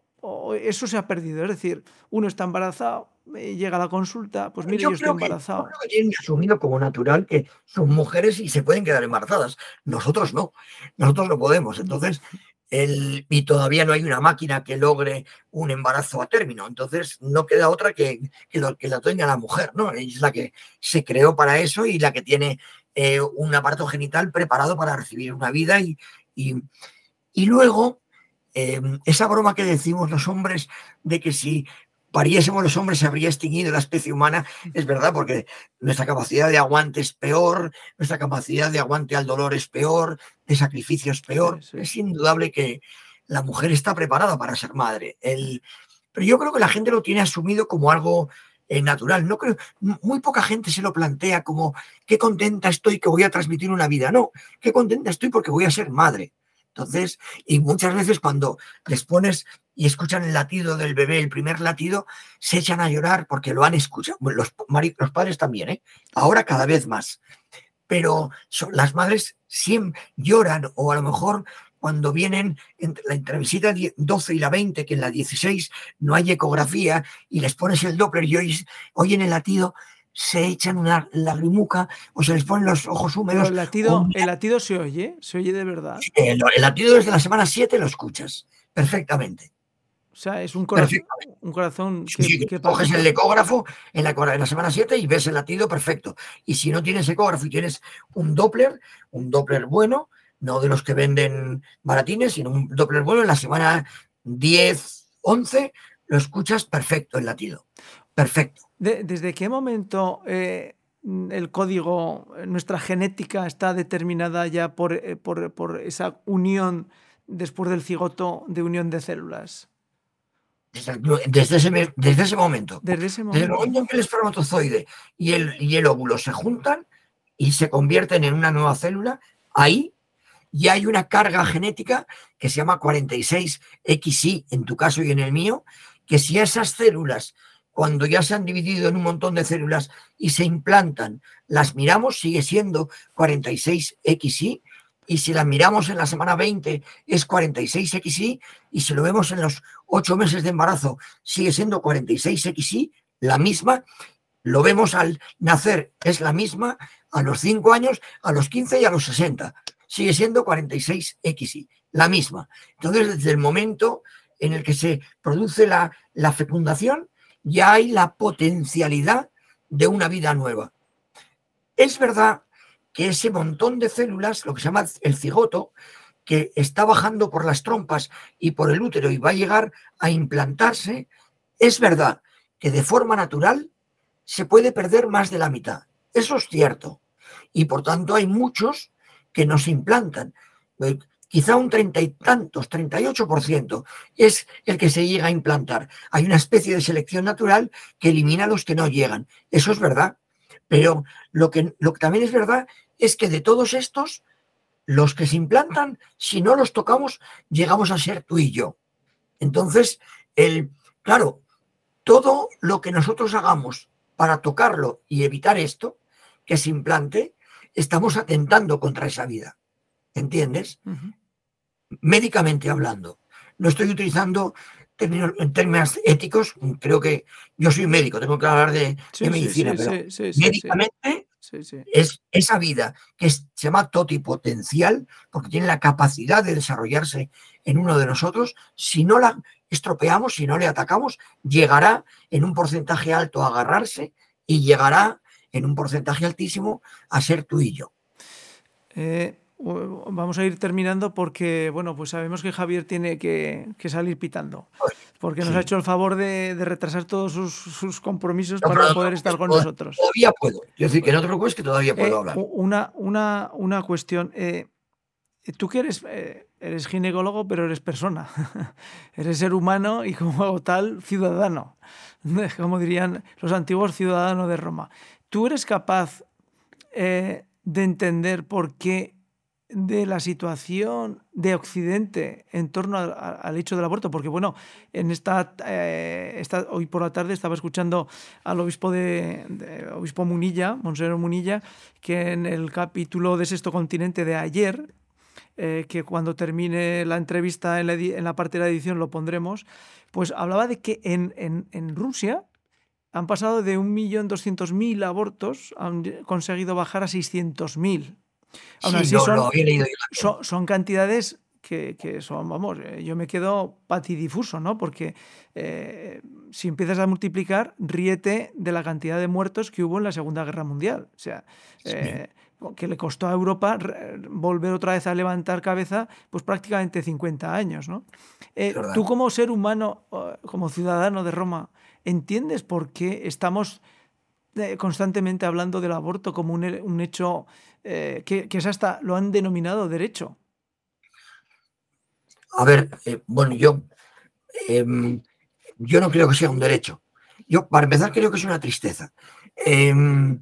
eso se ha perdido. Es decir, uno está embarazado, llega a la consulta, pues mire, yo, estoy embarazado. Que, tienen asumido como natural que son mujeres y se pueden quedar embarazadas. Nosotros no, nosotros no podemos. Entonces, el, y todavía no hay una máquina que logre un embarazo a término. Entonces, no queda otra que, que, lo, que la tenga la mujer, ¿no? Es la que se creó para eso y la que tiene eh, un aparato genital preparado para recibir una vida y, y, y luego... Eh, esa broma que decimos los hombres de que si pariésemos los hombres se habría extinguido la especie humana, es verdad, porque nuestra capacidad de aguante es peor, nuestra capacidad de aguante al dolor es peor, de sacrificio es peor. Es indudable que la mujer está preparada para ser madre. El, pero yo creo que la gente lo tiene asumido como algo eh, natural. No creo, muy poca gente se lo plantea como qué contenta estoy que voy a transmitir una vida. No, qué contenta estoy porque voy a ser madre. Entonces, y muchas veces cuando les pones y escuchan el latido del bebé, el primer latido, se echan a llorar porque lo han escuchado. Los, los padres también, ¿eh? ahora cada vez más. Pero las madres siempre lloran o a lo mejor cuando vienen entre la entrevista 12 y la 20, que en la 16 no hay ecografía y les pones el Doppler y oyen el latido, se echan una lagrimuca o se les ponen los ojos húmedos. el latido, el latido se oye, se oye de verdad. El, latido desde la semana 7 lo escuchas perfectamente. O sea, es un corazón, un corazón que, coges el ecógrafo en la, en la semana 7 y ves el latido perfecto. Y si no tienes ecógrafo y tienes un Doppler, un Doppler bueno, no de los que venden baratines, sino un Doppler vuelo en la semana 10, 11, lo escuchas perfecto el latido. Perfecto. ¿Desde qué momento eh, el código, nuestra genética está determinada ya por, eh, por, esa unión después del cigoto de unión de células? Desde, ese, desde ese, momento. Desde ese momento. Desde el momento en que el espermatozoide y el, y el óvulo se juntan y se convierten en una nueva célula, ahí ya hay una carga genética que se llama 46XY en tu caso y en el mío, que si esas células, cuando ya se han dividido en un montón de células y se implantan, las miramos, sigue siendo 46XY, y si las miramos en la semana 20 es 46XY, y si lo vemos en los ocho meses de embarazo sigue siendo 46XY, la misma, lo vemos al nacer, es la misma a los 5 años, a los 15 y a los 60. Sigue siendo 46XY, la misma. Entonces, desde el momento en el que se produce la fecundación, ya hay la potencialidad de una vida nueva. Es verdad que ese montón de células, lo que se llama el cigoto, que está bajando por las trompas y por el útero y va a llegar a implantarse, es verdad que de forma natural se puede perder más de la mitad. Eso es cierto. Y por tanto hay muchos que no se implantan quizá un treinta y tantos, 38% es el que se llega a implantar. Hay una especie de selección natural que elimina a los que no llegan. Eso es verdad. Pero lo que, lo que también es verdad es que de todos estos, los que se implantan, si no los tocamos, llegamos a ser tú y yo. Entonces, claro, todo lo que nosotros hagamos para tocarlo y evitar esto, que se implante, estamos atentando contra esa vida. ¿Entiendes? Médicamente hablando. No estoy utilizando términos, en términos éticos, creo que yo soy médico, tengo que hablar de, medicina, pero médicamente es esa vida que se llama totipotencial, porque tiene la capacidad de desarrollarse en uno de nosotros, si no la estropeamos, si no le atacamos, llegará en un porcentaje alto a agarrarse y llegará en un porcentaje altísimo a ser tú y yo. Eh, vamos a ir terminando porque, bueno, pues sabemos que Javier tiene que, salir pitando. Porque nos ha hecho el favor de, retrasar todos sus, compromisos para poder estar con nosotros. Todavía puedo. Yo decir, que no te preocupes, que todavía puedo eh, hablar. Una, una, una cuestión. Eh, tú que eres, eh, eres ginecólogo, pero eres persona. eres ser humano y como tal, ciudadano. Como dirían los antiguos ciudadanos de Roma. ¿Tú eres capaz de entender por qué de la situación de Occidente en torno al hecho del aborto, porque bueno, en eh, esta, hoy por la tarde estaba escuchando al obispo de, obispo Munilla, Monseñor Munilla, que en el capítulo de Sexto Continente de ayer, eh, que cuando termine la entrevista en la, en la, parte de la edición lo pondremos, pues hablaba de que en, en, en Rusia han pasado de 1.200.000 abortos, han conseguido bajar a 600.000 son, cantidades que, son, vamos, eh, yo me quedo patidifuso, ¿no? Porque eh, si empiezas a multiplicar, ríete de la cantidad de muertos que hubo en la Segunda Guerra Mundial. O sea, eh, que le costó a Europa volver otra vez a levantar cabeza, pues prácticamente 50 años, ¿no? tú como ser humano, como ciudadano de Roma, ¿entiendes por qué estamos constantemente hablando del aborto como un, un hecho eh, que, es hasta, lo han denominado derecho. A ver, eh, bueno, yo, em, yo no creo que sea un derecho. Yo, para empezar, creo que es una tristeza. Em,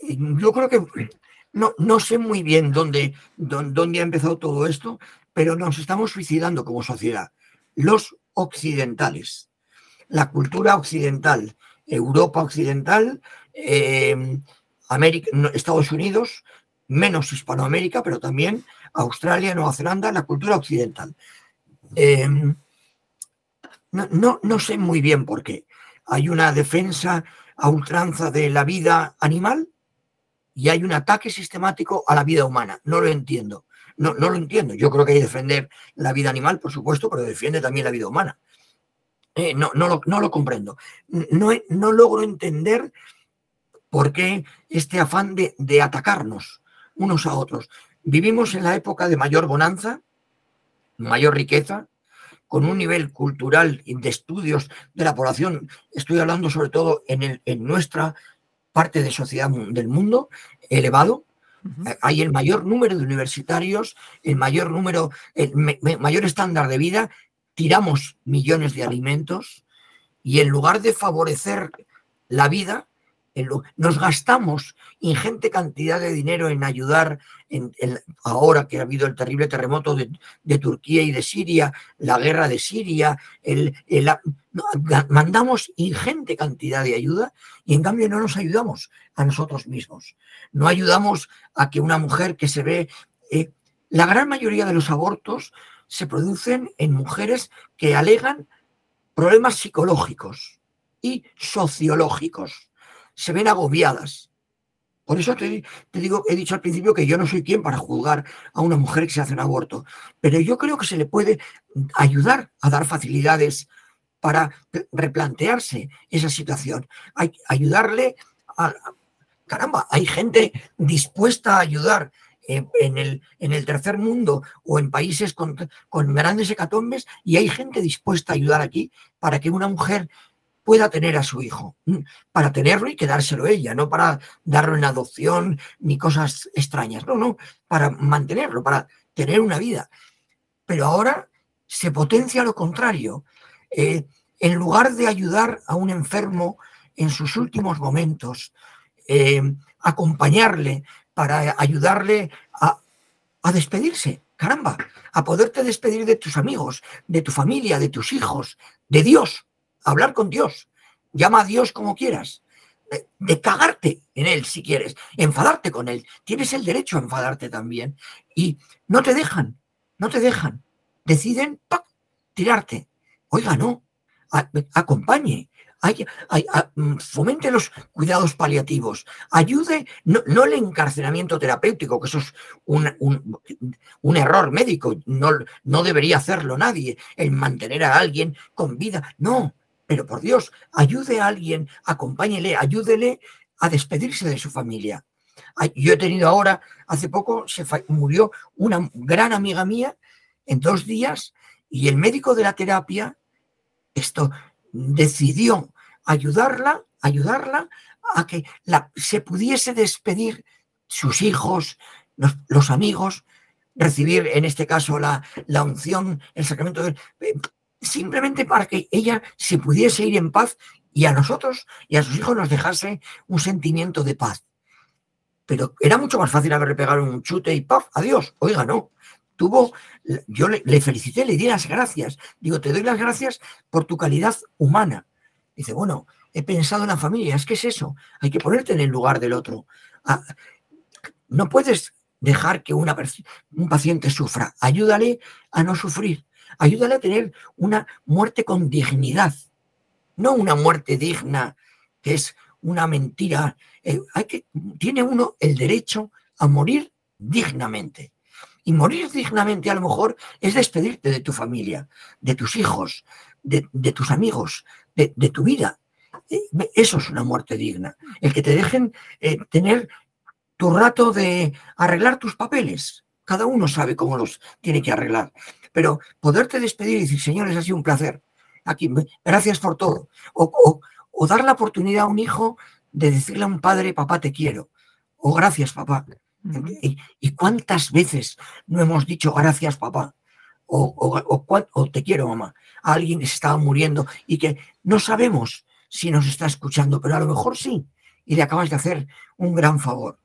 yo creo que no, no sé muy bien dónde, dónde ha empezado todo esto, pero nos estamos suicidando como sociedad. Los occidentales, la cultura occidental, Europa occidental, em, América, Estados Unidos, menos Hispanoamérica, pero también Australia, Nueva Zelanda, la cultura occidental. Em, no, no, sé muy bien por qué. Hay una defensa a ultranza de la vida animal y hay un ataque sistemático a la vida humana. No lo entiendo. No, no lo entiendo. Yo creo que hay que defender la vida animal, por supuesto, pero defiende también la vida humana. Eh, no, no, lo, no lo comprendo. No, no logro entender ¿Por qué este afán de, atacarnos unos a otros? Vivimos en la época de mayor bonanza, mayor riqueza, con un nivel cultural y de estudios de la población, estoy hablando sobre todo en, en nuestra parte de sociedad del mundo, elevado. Hay el mayor número de universitarios, el mayor número, el mayor estándar de vida, tiramos millones de alimentos y en lugar de favorecer la vida, nos gastamos ingente cantidad de dinero en ayudar, ahora que ha habido el terrible terremoto de, Turquía y de Siria, la guerra de Siria, mandamos ingente cantidad de ayuda y en cambio no nos ayudamos a nosotros mismos. No ayudamos a que una mujer que se ve... Eh, la gran mayoría de los abortos se producen en mujeres que alegan problemas psicológicos y sociológicos se ven agobiadas. Por eso te, digo, he dicho al principio que yo no soy quien para juzgar a una mujer que se hace un aborto, pero yo creo que se le puede ayudar a dar facilidades para replantearse esa situación. Hay ayudarle a, caramba, hay gente dispuesta a ayudar en el, en el tercer mundo o en países con, con, grandes hecatombes y hay gente dispuesta a ayudar aquí para que una mujer pueda tener a su hijo, mm, para tenerlo y quedárselo ella, no para darlo en adopción ni cosas extrañas, no, no, para mantenerlo, para tener una vida. Pero ahora se potencia lo contrario. Eh, en lugar de ayudar a un enfermo en sus últimos momentos, eh, acompañarle para ayudarle a, a despedirse, caramba, a poderte despedir de tus amigos, de tu familia, de tus hijos, de Dios, hablar con Dios. Llama a Dios como quieras. De, cagarte en Él si quieres, enfadarte con Él. Tienes el derecho a enfadarte también. Y no te dejan, no te dejan. Deciden tirarte. Oiga, no, acompañe, hay, mm, fomente los cuidados paliativos, ayude, no, el encarcelamiento terapéutico, que eso es un, error médico, no, no debería hacerlo nadie, el mantener a alguien con vida, no, pero por Dios, ayude a alguien, acompáñele, ayúdele a despedirse de su familia. Yo he tenido ahora, hace poco se murió una gran amiga mía en dos días y el médico de la terapia esto decidió ayudarla, ayudarla a que la, se pudiese despedir sus hijos, los, amigos, recibir en este caso la, la unción, el sacramento del simplemente para que ella se pudiese ir en paz y a nosotros y a sus hijos nos dejase un sentimiento de paz. Pero era mucho más fácil haberle pegado un chute y paz, adiós. Oiga, no. Tuvo, yo le, felicité, le di las gracias. Digo, te doy las gracias por tu calidad humana. Dice, bueno, he pensado en la familia, es que es eso, hay que ponerte en el lugar del otro. Ah, no puedes dejar que una, un paciente sufra, ayúdale a no sufrir. Ayúdale a tener una muerte con dignidad, no una muerte digna que es una mentira. Eh, hay que, tiene uno el derecho a morir dignamente. Y morir dignamente a lo mejor es despedirte de tu familia, de tus hijos, de, tus amigos, de, tu vida. Eh, eso es una muerte digna. El que te dejen eh, tener tu rato de arreglar tus papeles. Cada uno sabe cómo los tiene que arreglar. Pero poderte despedir y decir, señores, ha sido un placer. Aquí, gracias por todo. O, dar la oportunidad a un hijo de decirle a un padre, papá, te quiero. O gracias, papá. y, cuántas veces no hemos dicho gracias, papá? O, o, te quiero, mamá. Alguien que se estaba muriendo y que no sabemos si nos está escuchando, pero a lo mejor sí. Y le acabas de hacer un gran favor.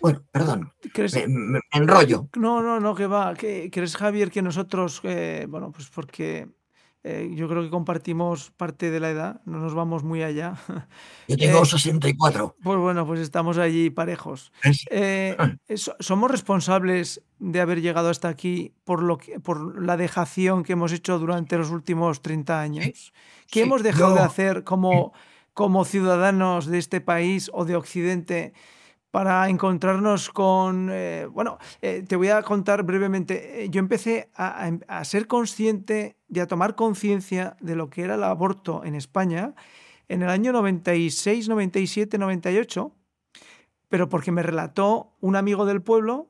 Bueno, perdón, me, enrollo. No, no, no, que va. ¿Crees, Javier, que nosotros, eh, bueno, pues porque eh, yo creo que compartimos parte de la edad, no nos vamos muy allá. Yo tengo 64. Eh, pues bueno, pues estamos allí parejos. ¿Somos responsables de haber llegado hasta aquí por, lo que, por la dejación que hemos hecho durante los últimos 30 años? ¿Qué hemos dejado de hacer como, como ciudadanos de este país o de Occidente? Para encontrarnos con... Eh, bueno, eh, te voy a contar brevemente. Eh, yo empecé a, a ser consciente y a tomar conciencia de lo que era el aborto en España en el año 96, 97, 98, pero porque me relató un amigo del pueblo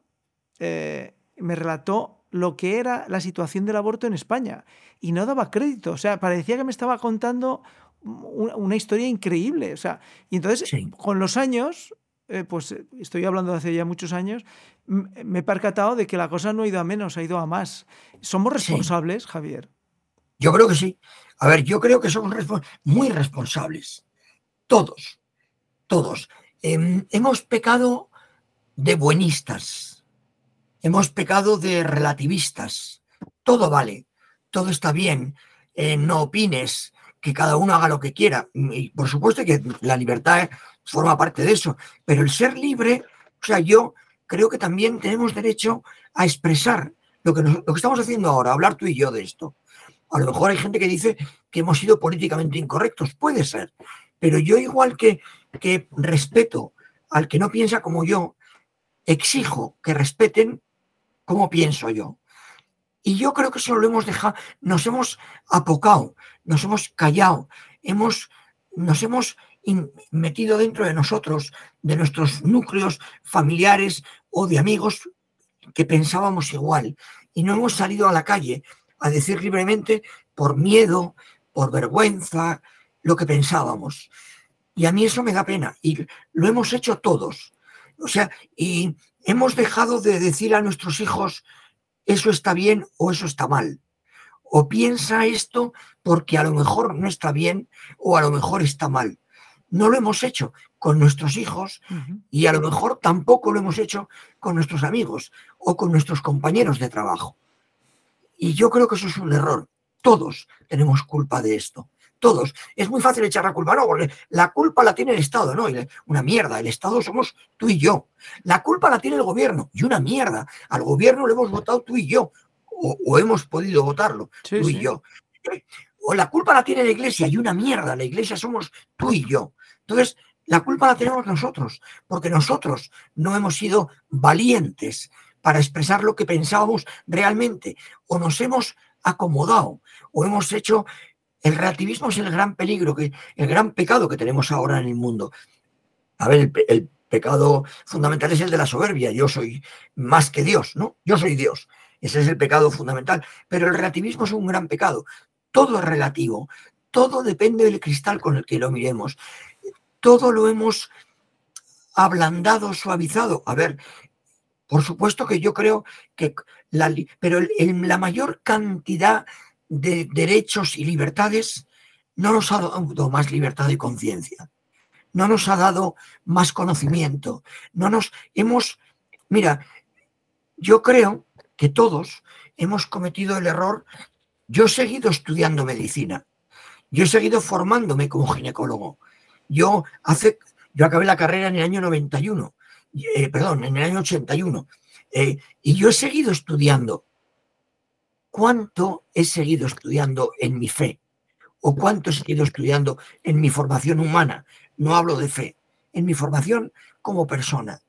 eh, me relató lo que era la situación del aborto en España y no daba crédito, o sea, parecía que me estaba contando una, historia increíble, o sea, y entonces con los años, eh, pues estoy hablando de hace ya muchos años, me he percatado de que la cosa no ha ido a menos, ha ido a más. ¿Somos responsables, Javier? Yo creo que sí. A ver, yo creo que somos muy responsables. Todos, todos. Em, hemos pecado de buenistas. Hemos pecado de relativistas. Todo vale, todo está bien. Eh, no opines, que cada uno haga lo que quiera. Y por supuesto que la libertad forma parte de eso. Pero el ser libre, o sea, yo creo que también tenemos derecho a expresar lo que, lo que estamos haciendo ahora, hablar tú y yo de esto. A lo mejor hay gente que dice que hemos sido políticamente incorrectos, puede ser, pero yo igual que, que respeto al que no piensa como yo, exijo que respeten cómo pienso yo. Y yo creo que eso lo hemos dejado, nos hemos apocado, nos hemos callado, hemos, nos hemos metido dentro de nosotros, de nuestros núcleos familiares o de amigos que pensábamos igual. Y no hemos salido a la calle a decir libremente por miedo, por vergüenza, lo que pensábamos. Y a mí eso me da pena. Y lo hemos hecho todos. O sea, y hemos dejado de decir a nuestros hijos, eso está bien o eso está mal. O piensa esto porque a lo mejor no está bien o a lo mejor está mal. No lo hemos hecho con nuestros hijos y a lo mejor tampoco lo hemos hecho con nuestros amigos o con nuestros compañeros de trabajo. Y yo creo que eso es un error. Todos tenemos culpa de esto. Todos. Es muy fácil echar la culpa, no, porque la culpa la tiene el Estado, ¿no? Una mierda. El Estado somos tú y yo. La culpa la tiene el gobierno. Y una mierda. Al gobierno lo hemos votado tú y yo. O, hemos podido votarlo, tú y yo. O la culpa la tiene la iglesia y una mierda. La iglesia somos tú y yo. Entonces, la culpa la tenemos nosotros, porque nosotros no hemos sido valientes para expresar lo que pensábamos realmente, o nos hemos acomodado, o hemos hecho... El relativismo es el gran peligro, que, el gran pecado que tenemos ahora en el mundo. A ver, el, pecado fundamental es el de la soberbia. Yo soy más que Dios, ¿no? Yo soy Dios. Ese es el pecado fundamental. Pero el relativismo es un gran pecado. Todo es relativo. Todo depende del cristal con el que lo miremos. Todo lo hemos ablandado, suavizado. A ver, por supuesto que yo creo que la, pero la mayor cantidad de derechos y libertades no nos ha dado más libertad de conciencia, no nos ha dado más conocimiento, no nos hemos, mira, yo creo que todos hemos cometido el error, yo he seguido estudiando medicina, yo he seguido formándome como ginecólogo, yo hace, yo acabé la carrera en el año 91 eh, perdón, en el año 81, eh, y yo he seguido estudiando. ¿Cuánto he seguido estudiando en mi fe? ¿O cuánto he seguido estudiando en mi formación humana? No hablo de fe, en mi formación como persona.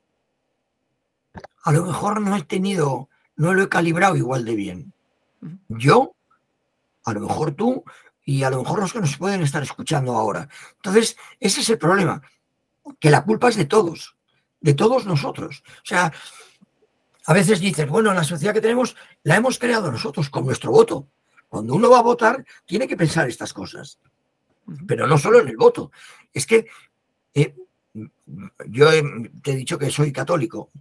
A lo mejor no he tenido, no lo he calibrado igual de bien. Yo, a lo mejor tú, y a lo mejor los que nos pueden estar escuchando ahora. Entonces, ese es el problema, que la culpa es de todos de todos nosotros. O sea, a veces dices, bueno, la sociedad que tenemos la hemos creado nosotros con nuestro voto. Cuando uno va a votar, tiene que pensar estas cosas. Pero no solo en el voto. Es que eh, yo te he dicho que soy católico.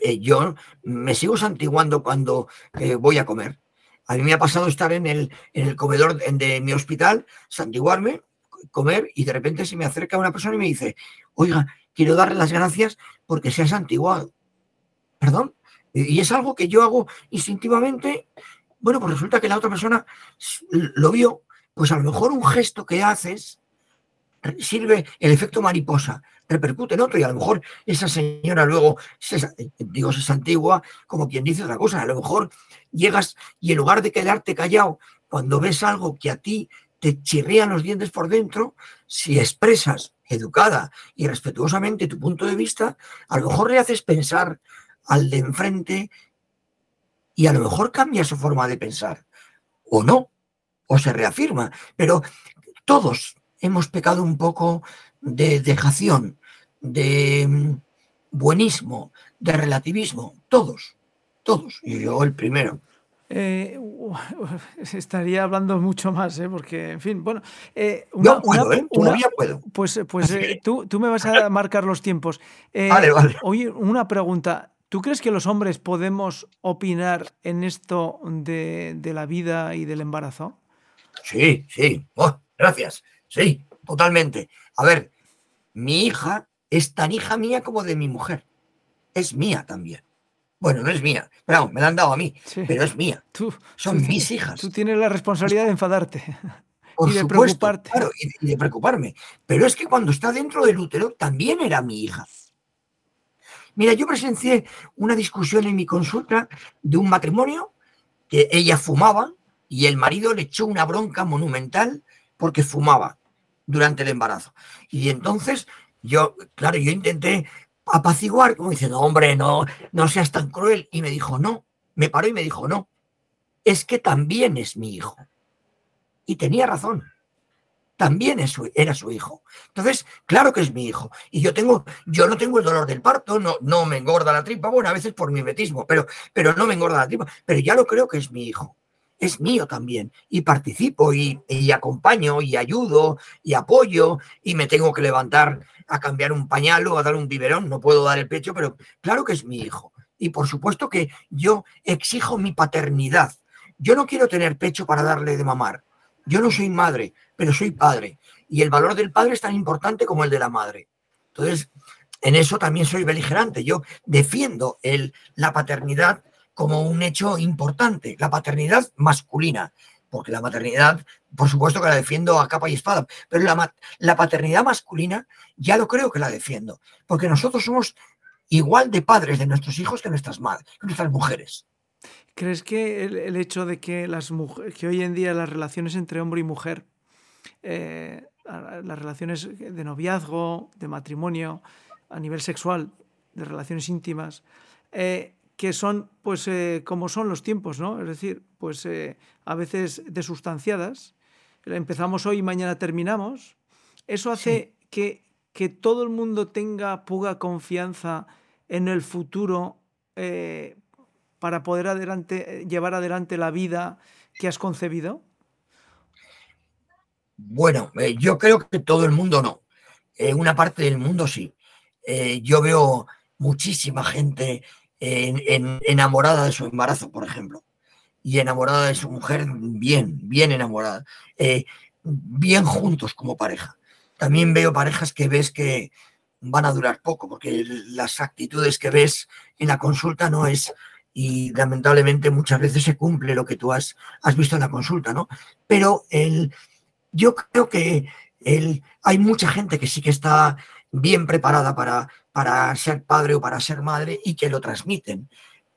Eh, yo me sigo santiguando cuando eh, voy a comer. A mí me ha pasado estar en el, en el comedor de, mi hospital, santiguarme, comer, y de repente se me acerca una persona y me dice, oiga, quiero darle las gracias porque seas antiguo. Perdón. Y es algo que yo hago instintivamente. Bueno, pues resulta que la otra persona lo vio. Pues a lo mejor un gesto que haces sirve el efecto mariposa, repercute en otro y a lo mejor esa señora luego, digo, es antigua, como quien dice otra cosa, a lo mejor llegas y en lugar de quedarte callado cuando ves algo que a ti te chirrían los dientes por dentro, si expresas educada y respetuosamente tu punto de vista, a lo mejor le haces pensar al de enfrente y a lo mejor cambia su forma de pensar, o no, o se reafirma, pero todos hemos pecado un poco de dejación, de, buenismo, de relativismo, todos, todos, y yo el primero. Eh, estaría hablando mucho más, ¿eh? porque, en fin, bueno. Eh, una, puedo, ¿eh? Todavía puedo. Pues, pues eh, tú, tú, me vas a marcar los tiempos. vale, vale. Oye, una pregunta. ¿Tú crees que los hombres podemos opinar en esto de, de la vida y del embarazo? Sí, sí. Oh, gracias. Sí, totalmente. A ver, mi hija es tan hija mía como de mi mujer. Es mía también. Bueno, no es mía, pero me la han dado a mí, pero es mía. Son mis hijas. Tú tienes la responsabilidad de enfadarte y de preocuparte. Claro, y de preocuparme. Pero es que cuando está dentro del útero también era mi hija. Mira, yo presencié una discusión en mi consulta de un matrimonio que ella fumaba y el marido le echó una bronca monumental porque fumaba durante el embarazo. Y entonces yo, claro, yo intenté apaciguar, como diciendo, hombre, no, no seas tan cruel. Y me dijo, no, me paró y me dijo, no, es que también es mi hijo. Y tenía razón. También es era su hijo. Entonces, claro que es mi hijo. Y yo tengo, yo no tengo el dolor del parto, no, no me engorda la tripa, bueno, a veces por mimetismo, pero, pero no me engorda la tripa. Pero ya lo creo que es mi hijo. Es mío también. Y participo y, y acompaño y ayudo y apoyo y me tengo que levantar a cambiar un pañal o a dar un biberón, no puedo dar el pecho, pero claro que es mi hijo. Y por supuesto que yo exijo mi paternidad. Yo no quiero tener pecho para darle de mamar. Yo no soy madre, pero soy padre. Y el valor del padre es tan importante como el de la madre. Entonces, en eso también soy beligerante. Yo defiendo el, la paternidad como un hecho importante, la paternidad masculina porque la maternidad, por supuesto que la defiendo a capa y espada, pero la, la paternidad masculina ya lo creo que la defiendo, porque nosotros somos igual de padres de nuestros hijos que nuestras madres, nuestras mujeres. ¿Crees que el, hecho de que, las que hoy en día las relaciones entre hombre y mujer, eh, las relaciones de noviazgo, de matrimonio, a nivel sexual, de relaciones íntimas, eh, que son pues eh, como son los tiempos, ¿no? Es decir, pues eh, a veces desustanciadas. Empezamos hoy y mañana terminamos. Eso hace que, que, todo el mundo tenga poca confianza en el futuro eh, para poder adelante, llevar adelante la vida que has concebido. Bueno, yo creo que todo el mundo no. una parte del mundo sí. yo veo muchísima gente enamorada de su embarazo, por ejemplo, y enamorada de su mujer, bien, bien enamorada, eh, bien juntos como pareja. También veo parejas que ves que van a durar poco, porque las actitudes que ves en la consulta no es, y lamentablemente muchas veces se cumple lo que tú has, has visto en la consulta, ¿no? Pero el, yo creo que el, hay mucha gente que sí que está bien preparada para, para ser padre o para ser madre y que lo transmiten.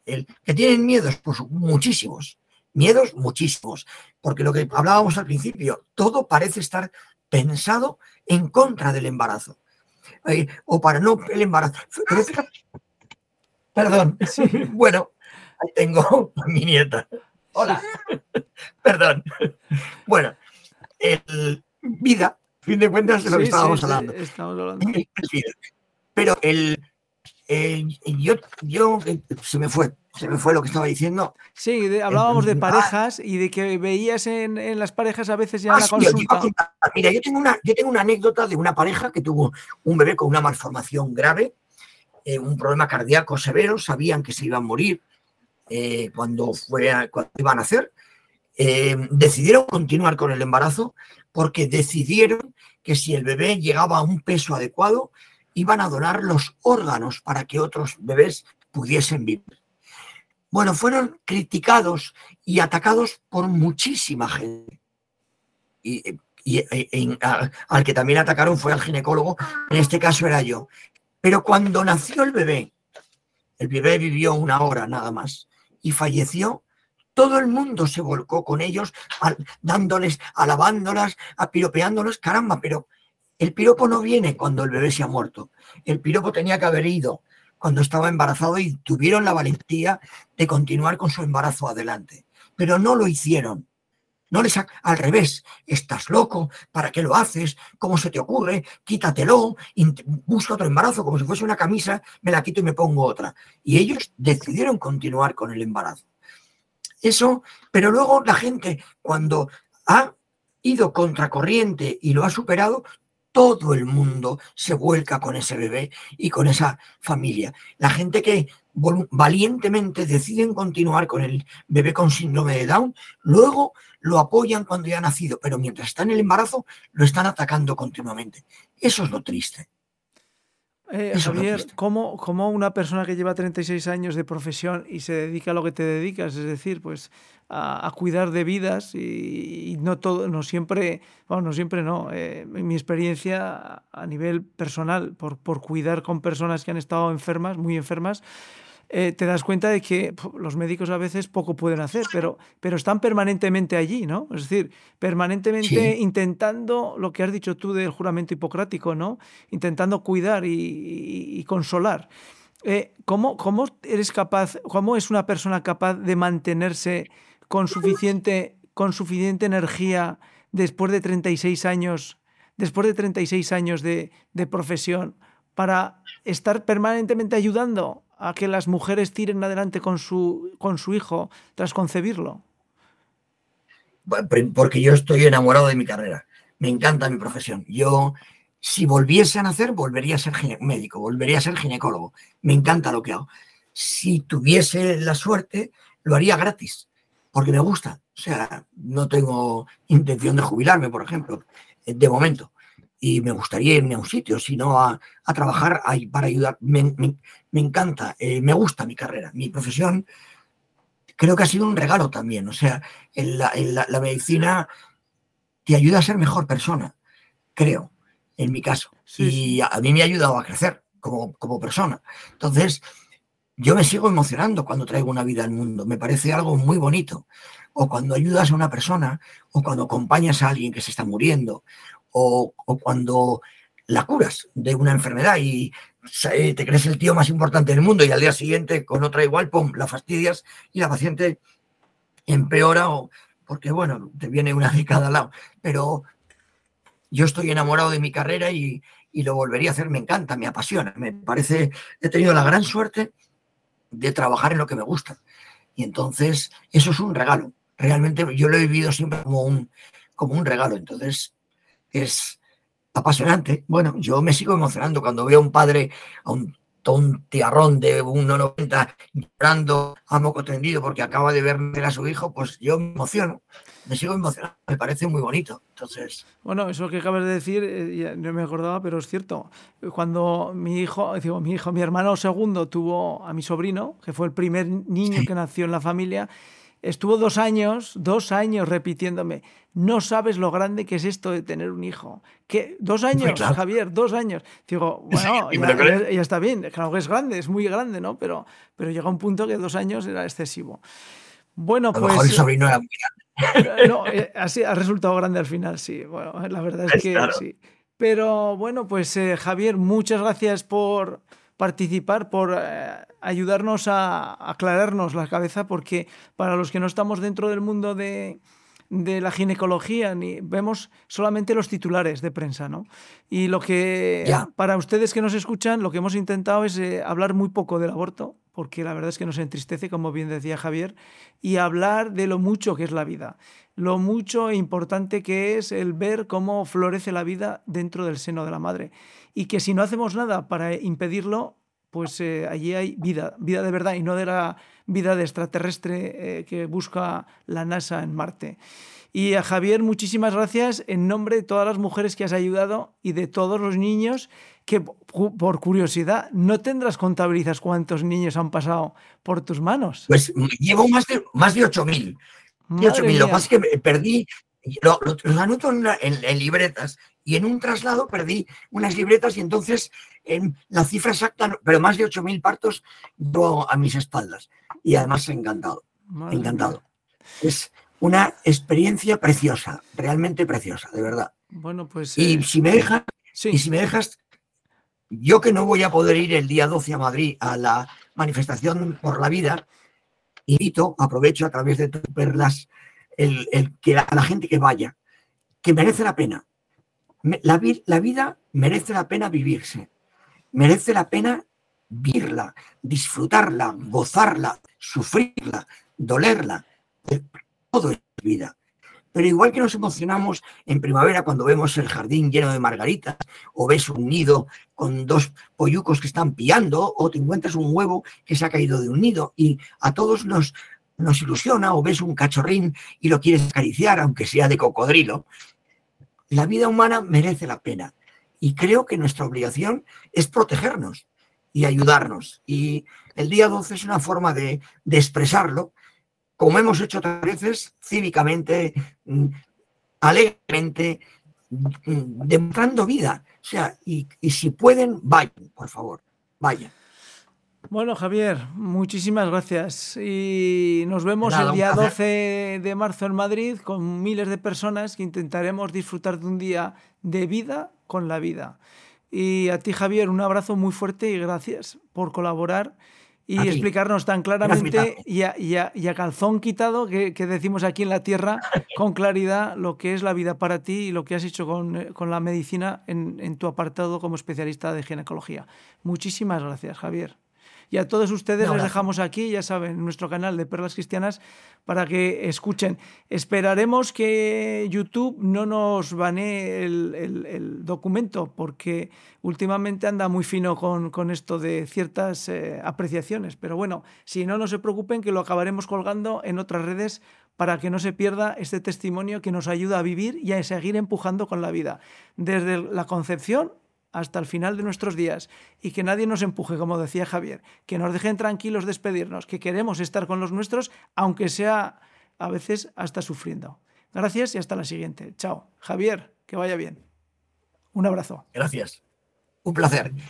El, que tienen miedos, pues muchísimos, miedos muchísimos, porque lo que hablábamos al principio, todo parece estar pensado en contra del embarazo eh, o para no el embarazo. perdón, bueno, ahí tengo a mi nieta. Hola, perdón. Bueno, el, vida fin de cuentas de lo que estábamos hablando. Pero el, yo, yo, se me fue, se me fue lo que estaba diciendo. Sí, hablábamos de parejas y de que veías en, en las parejas a veces ya ah, la consulta. mira, yo tengo, una, yo tengo una anécdota de una pareja que tuvo un bebé con una malformación grave, eh, un problema cardíaco severo, sabían que se iban a morir eh, cuando, fue, cuando iban a nacer. Eh, decidieron continuar con el embarazo porque decidieron que si el bebé llegaba a un peso adecuado, iban a donar los órganos para que otros bebés pudiesen vivir. Bueno, fueron criticados y atacados por muchísima gente. Y, e, al que también atacaron fue al ginecólogo, en este caso era yo. Pero cuando nació el bebé, el bebé vivió una hora nada más y falleció todo el mundo se volcó con ellos, dándoles, alabándolas, apiropeándolos. Caramba, pero el piropo no viene cuando el bebé se ha muerto. El piropo tenía que haber ido cuando estaba embarazado y tuvieron la valentía de continuar con su embarazo adelante. Pero no lo hicieron. No les al revés, estás loco, ¿para qué lo haces? ¿Cómo se te ocurre? Quítatelo, busca otro embarazo, como si fuese una camisa, me la quito y me pongo otra. Y ellos decidieron continuar con el embarazo. Eso, pero luego la gente, cuando ha ido contracorriente y lo ha superado, todo el mundo se vuelca con ese bebé y con esa familia. La gente que valientemente deciden continuar con el bebé con síndrome de Down, luego lo apoyan cuando ya ha nacido, pero mientras está en el embarazo lo están atacando continuamente. Eso es lo triste. Eh, Javier, ¿cómo, una persona que lleva 36 años de profesión y se dedica a lo que te dedicas, es decir, pues a, cuidar de vidas y, no todo, no siempre, bueno, no siempre no, eh, mi experiencia a nivel personal por, por cuidar con personas que han estado enfermas, muy enfermas, eh, te das cuenta de que los médicos a veces poco pueden hacer, pero, pero están permanentemente allí, ¿no? Es decir, permanentemente intentando lo que has dicho tú del juramento hipocrático, ¿no? Intentando cuidar y, consolar. Eh, ¿cómo, ¿Cómo eres capaz, cómo es una persona capaz de mantenerse con suficiente, con suficiente energía después de 36 años, después de 36 años de, de profesión, para estar permanentemente ayudando a que las mujeres tiren adelante con su, con su hijo tras concebirlo? Porque yo estoy enamorado de mi carrera. Me encanta mi profesión. Yo, si volviese a nacer, volvería a ser médico, volvería a ser ginecólogo. Me encanta lo que hago. Si tuviese la suerte, lo haría gratis, porque me gusta. O sea, no tengo intención de jubilarme, por ejemplo, de momento y me gustaría irme a un sitio, sino a, a trabajar ahí para ayudar. Me, encanta, eh, me gusta mi carrera, mi profesión. Creo que ha sido un regalo también. O sea, en la, la, medicina te ayuda a ser mejor persona, creo, en mi caso. Y a, mí me ha ayudado a crecer como, como persona. Entonces, yo me sigo emocionando cuando traigo una vida al mundo. Me parece algo muy bonito. O cuando ayudas a una persona, o cuando acompañas a alguien que se está muriendo, o, cuando la curas de una enfermedad y te crees el tío más importante del mundo y al día siguiente con otra igual, pum, la fastidias y la paciente empeora o porque, bueno, te viene una de cada lado. Pero yo estoy enamorado de mi carrera y, y lo volvería a hacer, me encanta, me apasiona, me parece, he tenido la gran suerte de trabajar en lo que me gusta. Y entonces, eso es un regalo. Realmente yo lo he vivido siempre como un, como un regalo. Entonces, es apasionante. Bueno, yo me sigo emocionando cuando veo a un padre, a un tontiarrón de 1,90 llorando a moco tendido porque acaba de ver a su hijo, pues yo me emociono, me sigo emocionando, me parece muy bonito. Entonces... Bueno, eso que acabas de decir, eh, no me acordaba, pero es cierto. Cuando mi hijo, digo, mi hijo, mi hermano segundo tuvo a mi sobrino, que fue el primer niño que nació en la familia, estuvo dos años, dos años repitiéndome, no sabes lo grande que es esto de tener un hijo. ¿Qué? Dos años, Javier, dos años. Digo, bueno, ya, está bien, claro que es grande, es muy grande, ¿no? Pero, pero llega un punto que dos años era excesivo. Bueno, pues... mejor el sobrino era muy grande. No, eh, así ha resultado grande al final, sí. Bueno, la verdad es que sí. Pero bueno, pues eh, Javier, muchas gracias por participar, por eh, ayudarnos a aclararnos la cabeza, porque para los que no estamos dentro del mundo de, de la ginecología, ni vemos solamente los titulares de prensa, ¿no? Y lo que, para ustedes que nos escuchan, lo que hemos intentado es eh, hablar muy poco del aborto, porque la verdad es que nos entristece, como bien decía Javier, y hablar de lo mucho que es la vida, lo mucho e importante que es el ver cómo florece la vida dentro del seno de la madre y que si no hacemos nada para impedirlo, pues eh, allí hay vida, vida de verdad y no de la vida de extraterrestre eh, que busca la NASA en Marte. Y a Javier, muchísimas gracias en nombre de todas las mujeres que has ayudado y de todos los niños que, por curiosidad, no tendrás contabilizas cuántos niños han pasado por tus manos. Pues llevo más de, más de 8.000. Lo que pasa es que perdí, lo, anoto en, libretas y en un traslado perdí unas libretas y entonces en la cifra exacta, pero más de 8.000 partos a mis espaldas. Y además encantado, encantado. Es una experiencia preciosa, realmente preciosa, de verdad. Bueno, pues... Y eh, si me dejas, y si me dejas, yo que no voy a poder ir el día 12 a Madrid a la manifestación por la vida, invito, aprovecho a través de tus perlas el, que a la gente que vaya, que merece la pena. La, la vida merece la pena vivirse, merece la pena vivirla, disfrutarla, gozarla, sufrirla, dolerla. Todo es vida. Pero igual que nos emocionamos en primavera cuando vemos el jardín lleno de margaritas, o ves un nido con dos pollucos que están piando, o te encuentras un huevo que se ha caído de un nido, y a todos nos, nos ilusiona, o ves un cachorrín y lo quieres acariciar, aunque sea de cocodrilo. La vida humana merece la pena. Y creo que nuestra obligación es protegernos y ayudarnos. Y el día 12 es una forma de, expresarlo como hemos hecho otras veces, cívicamente, mm, alegremente, mm, demostrando vida. O sea, y, si pueden, vayan, por favor, vayan. Bueno, Javier, muchísimas gracias. Y nos vemos el día 12 de marzo en Madrid con miles de personas que intentaremos disfrutar de un día de vida con la vida. Y a ti, Javier, un abrazo muy fuerte y gracias por colaborar y explicarnos tan claramente y a, calzón quitado que, decimos aquí en la Tierra con claridad lo que es la vida para ti y lo que has hecho con, eh, la medicina en, en tu apartado como especialista de ginecología. Muchísimas gracias, Javier. Y a todos ustedes les dejamos aquí, ya saben, nuestro canal de Perlas Cristianas para que escuchen. Esperaremos que YouTube no nos banee el, documento porque últimamente anda muy fino con, esto de ciertas eh, apreciaciones. Pero bueno, si no, no se preocupen que lo acabaremos colgando en otras redes para que no se pierda este testimonio que nos ayuda a vivir y a seguir empujando con la vida. Desde la concepción hasta el final de nuestros días y que nadie nos empuje, como decía Javier, que nos dejen tranquilos despedirnos, que queremos estar con los nuestros, aunque sea a veces hasta sufriendo. Gracias y hasta la siguiente. Chao. Javier, que vaya bien. Un abrazo. Gracias. Un placer.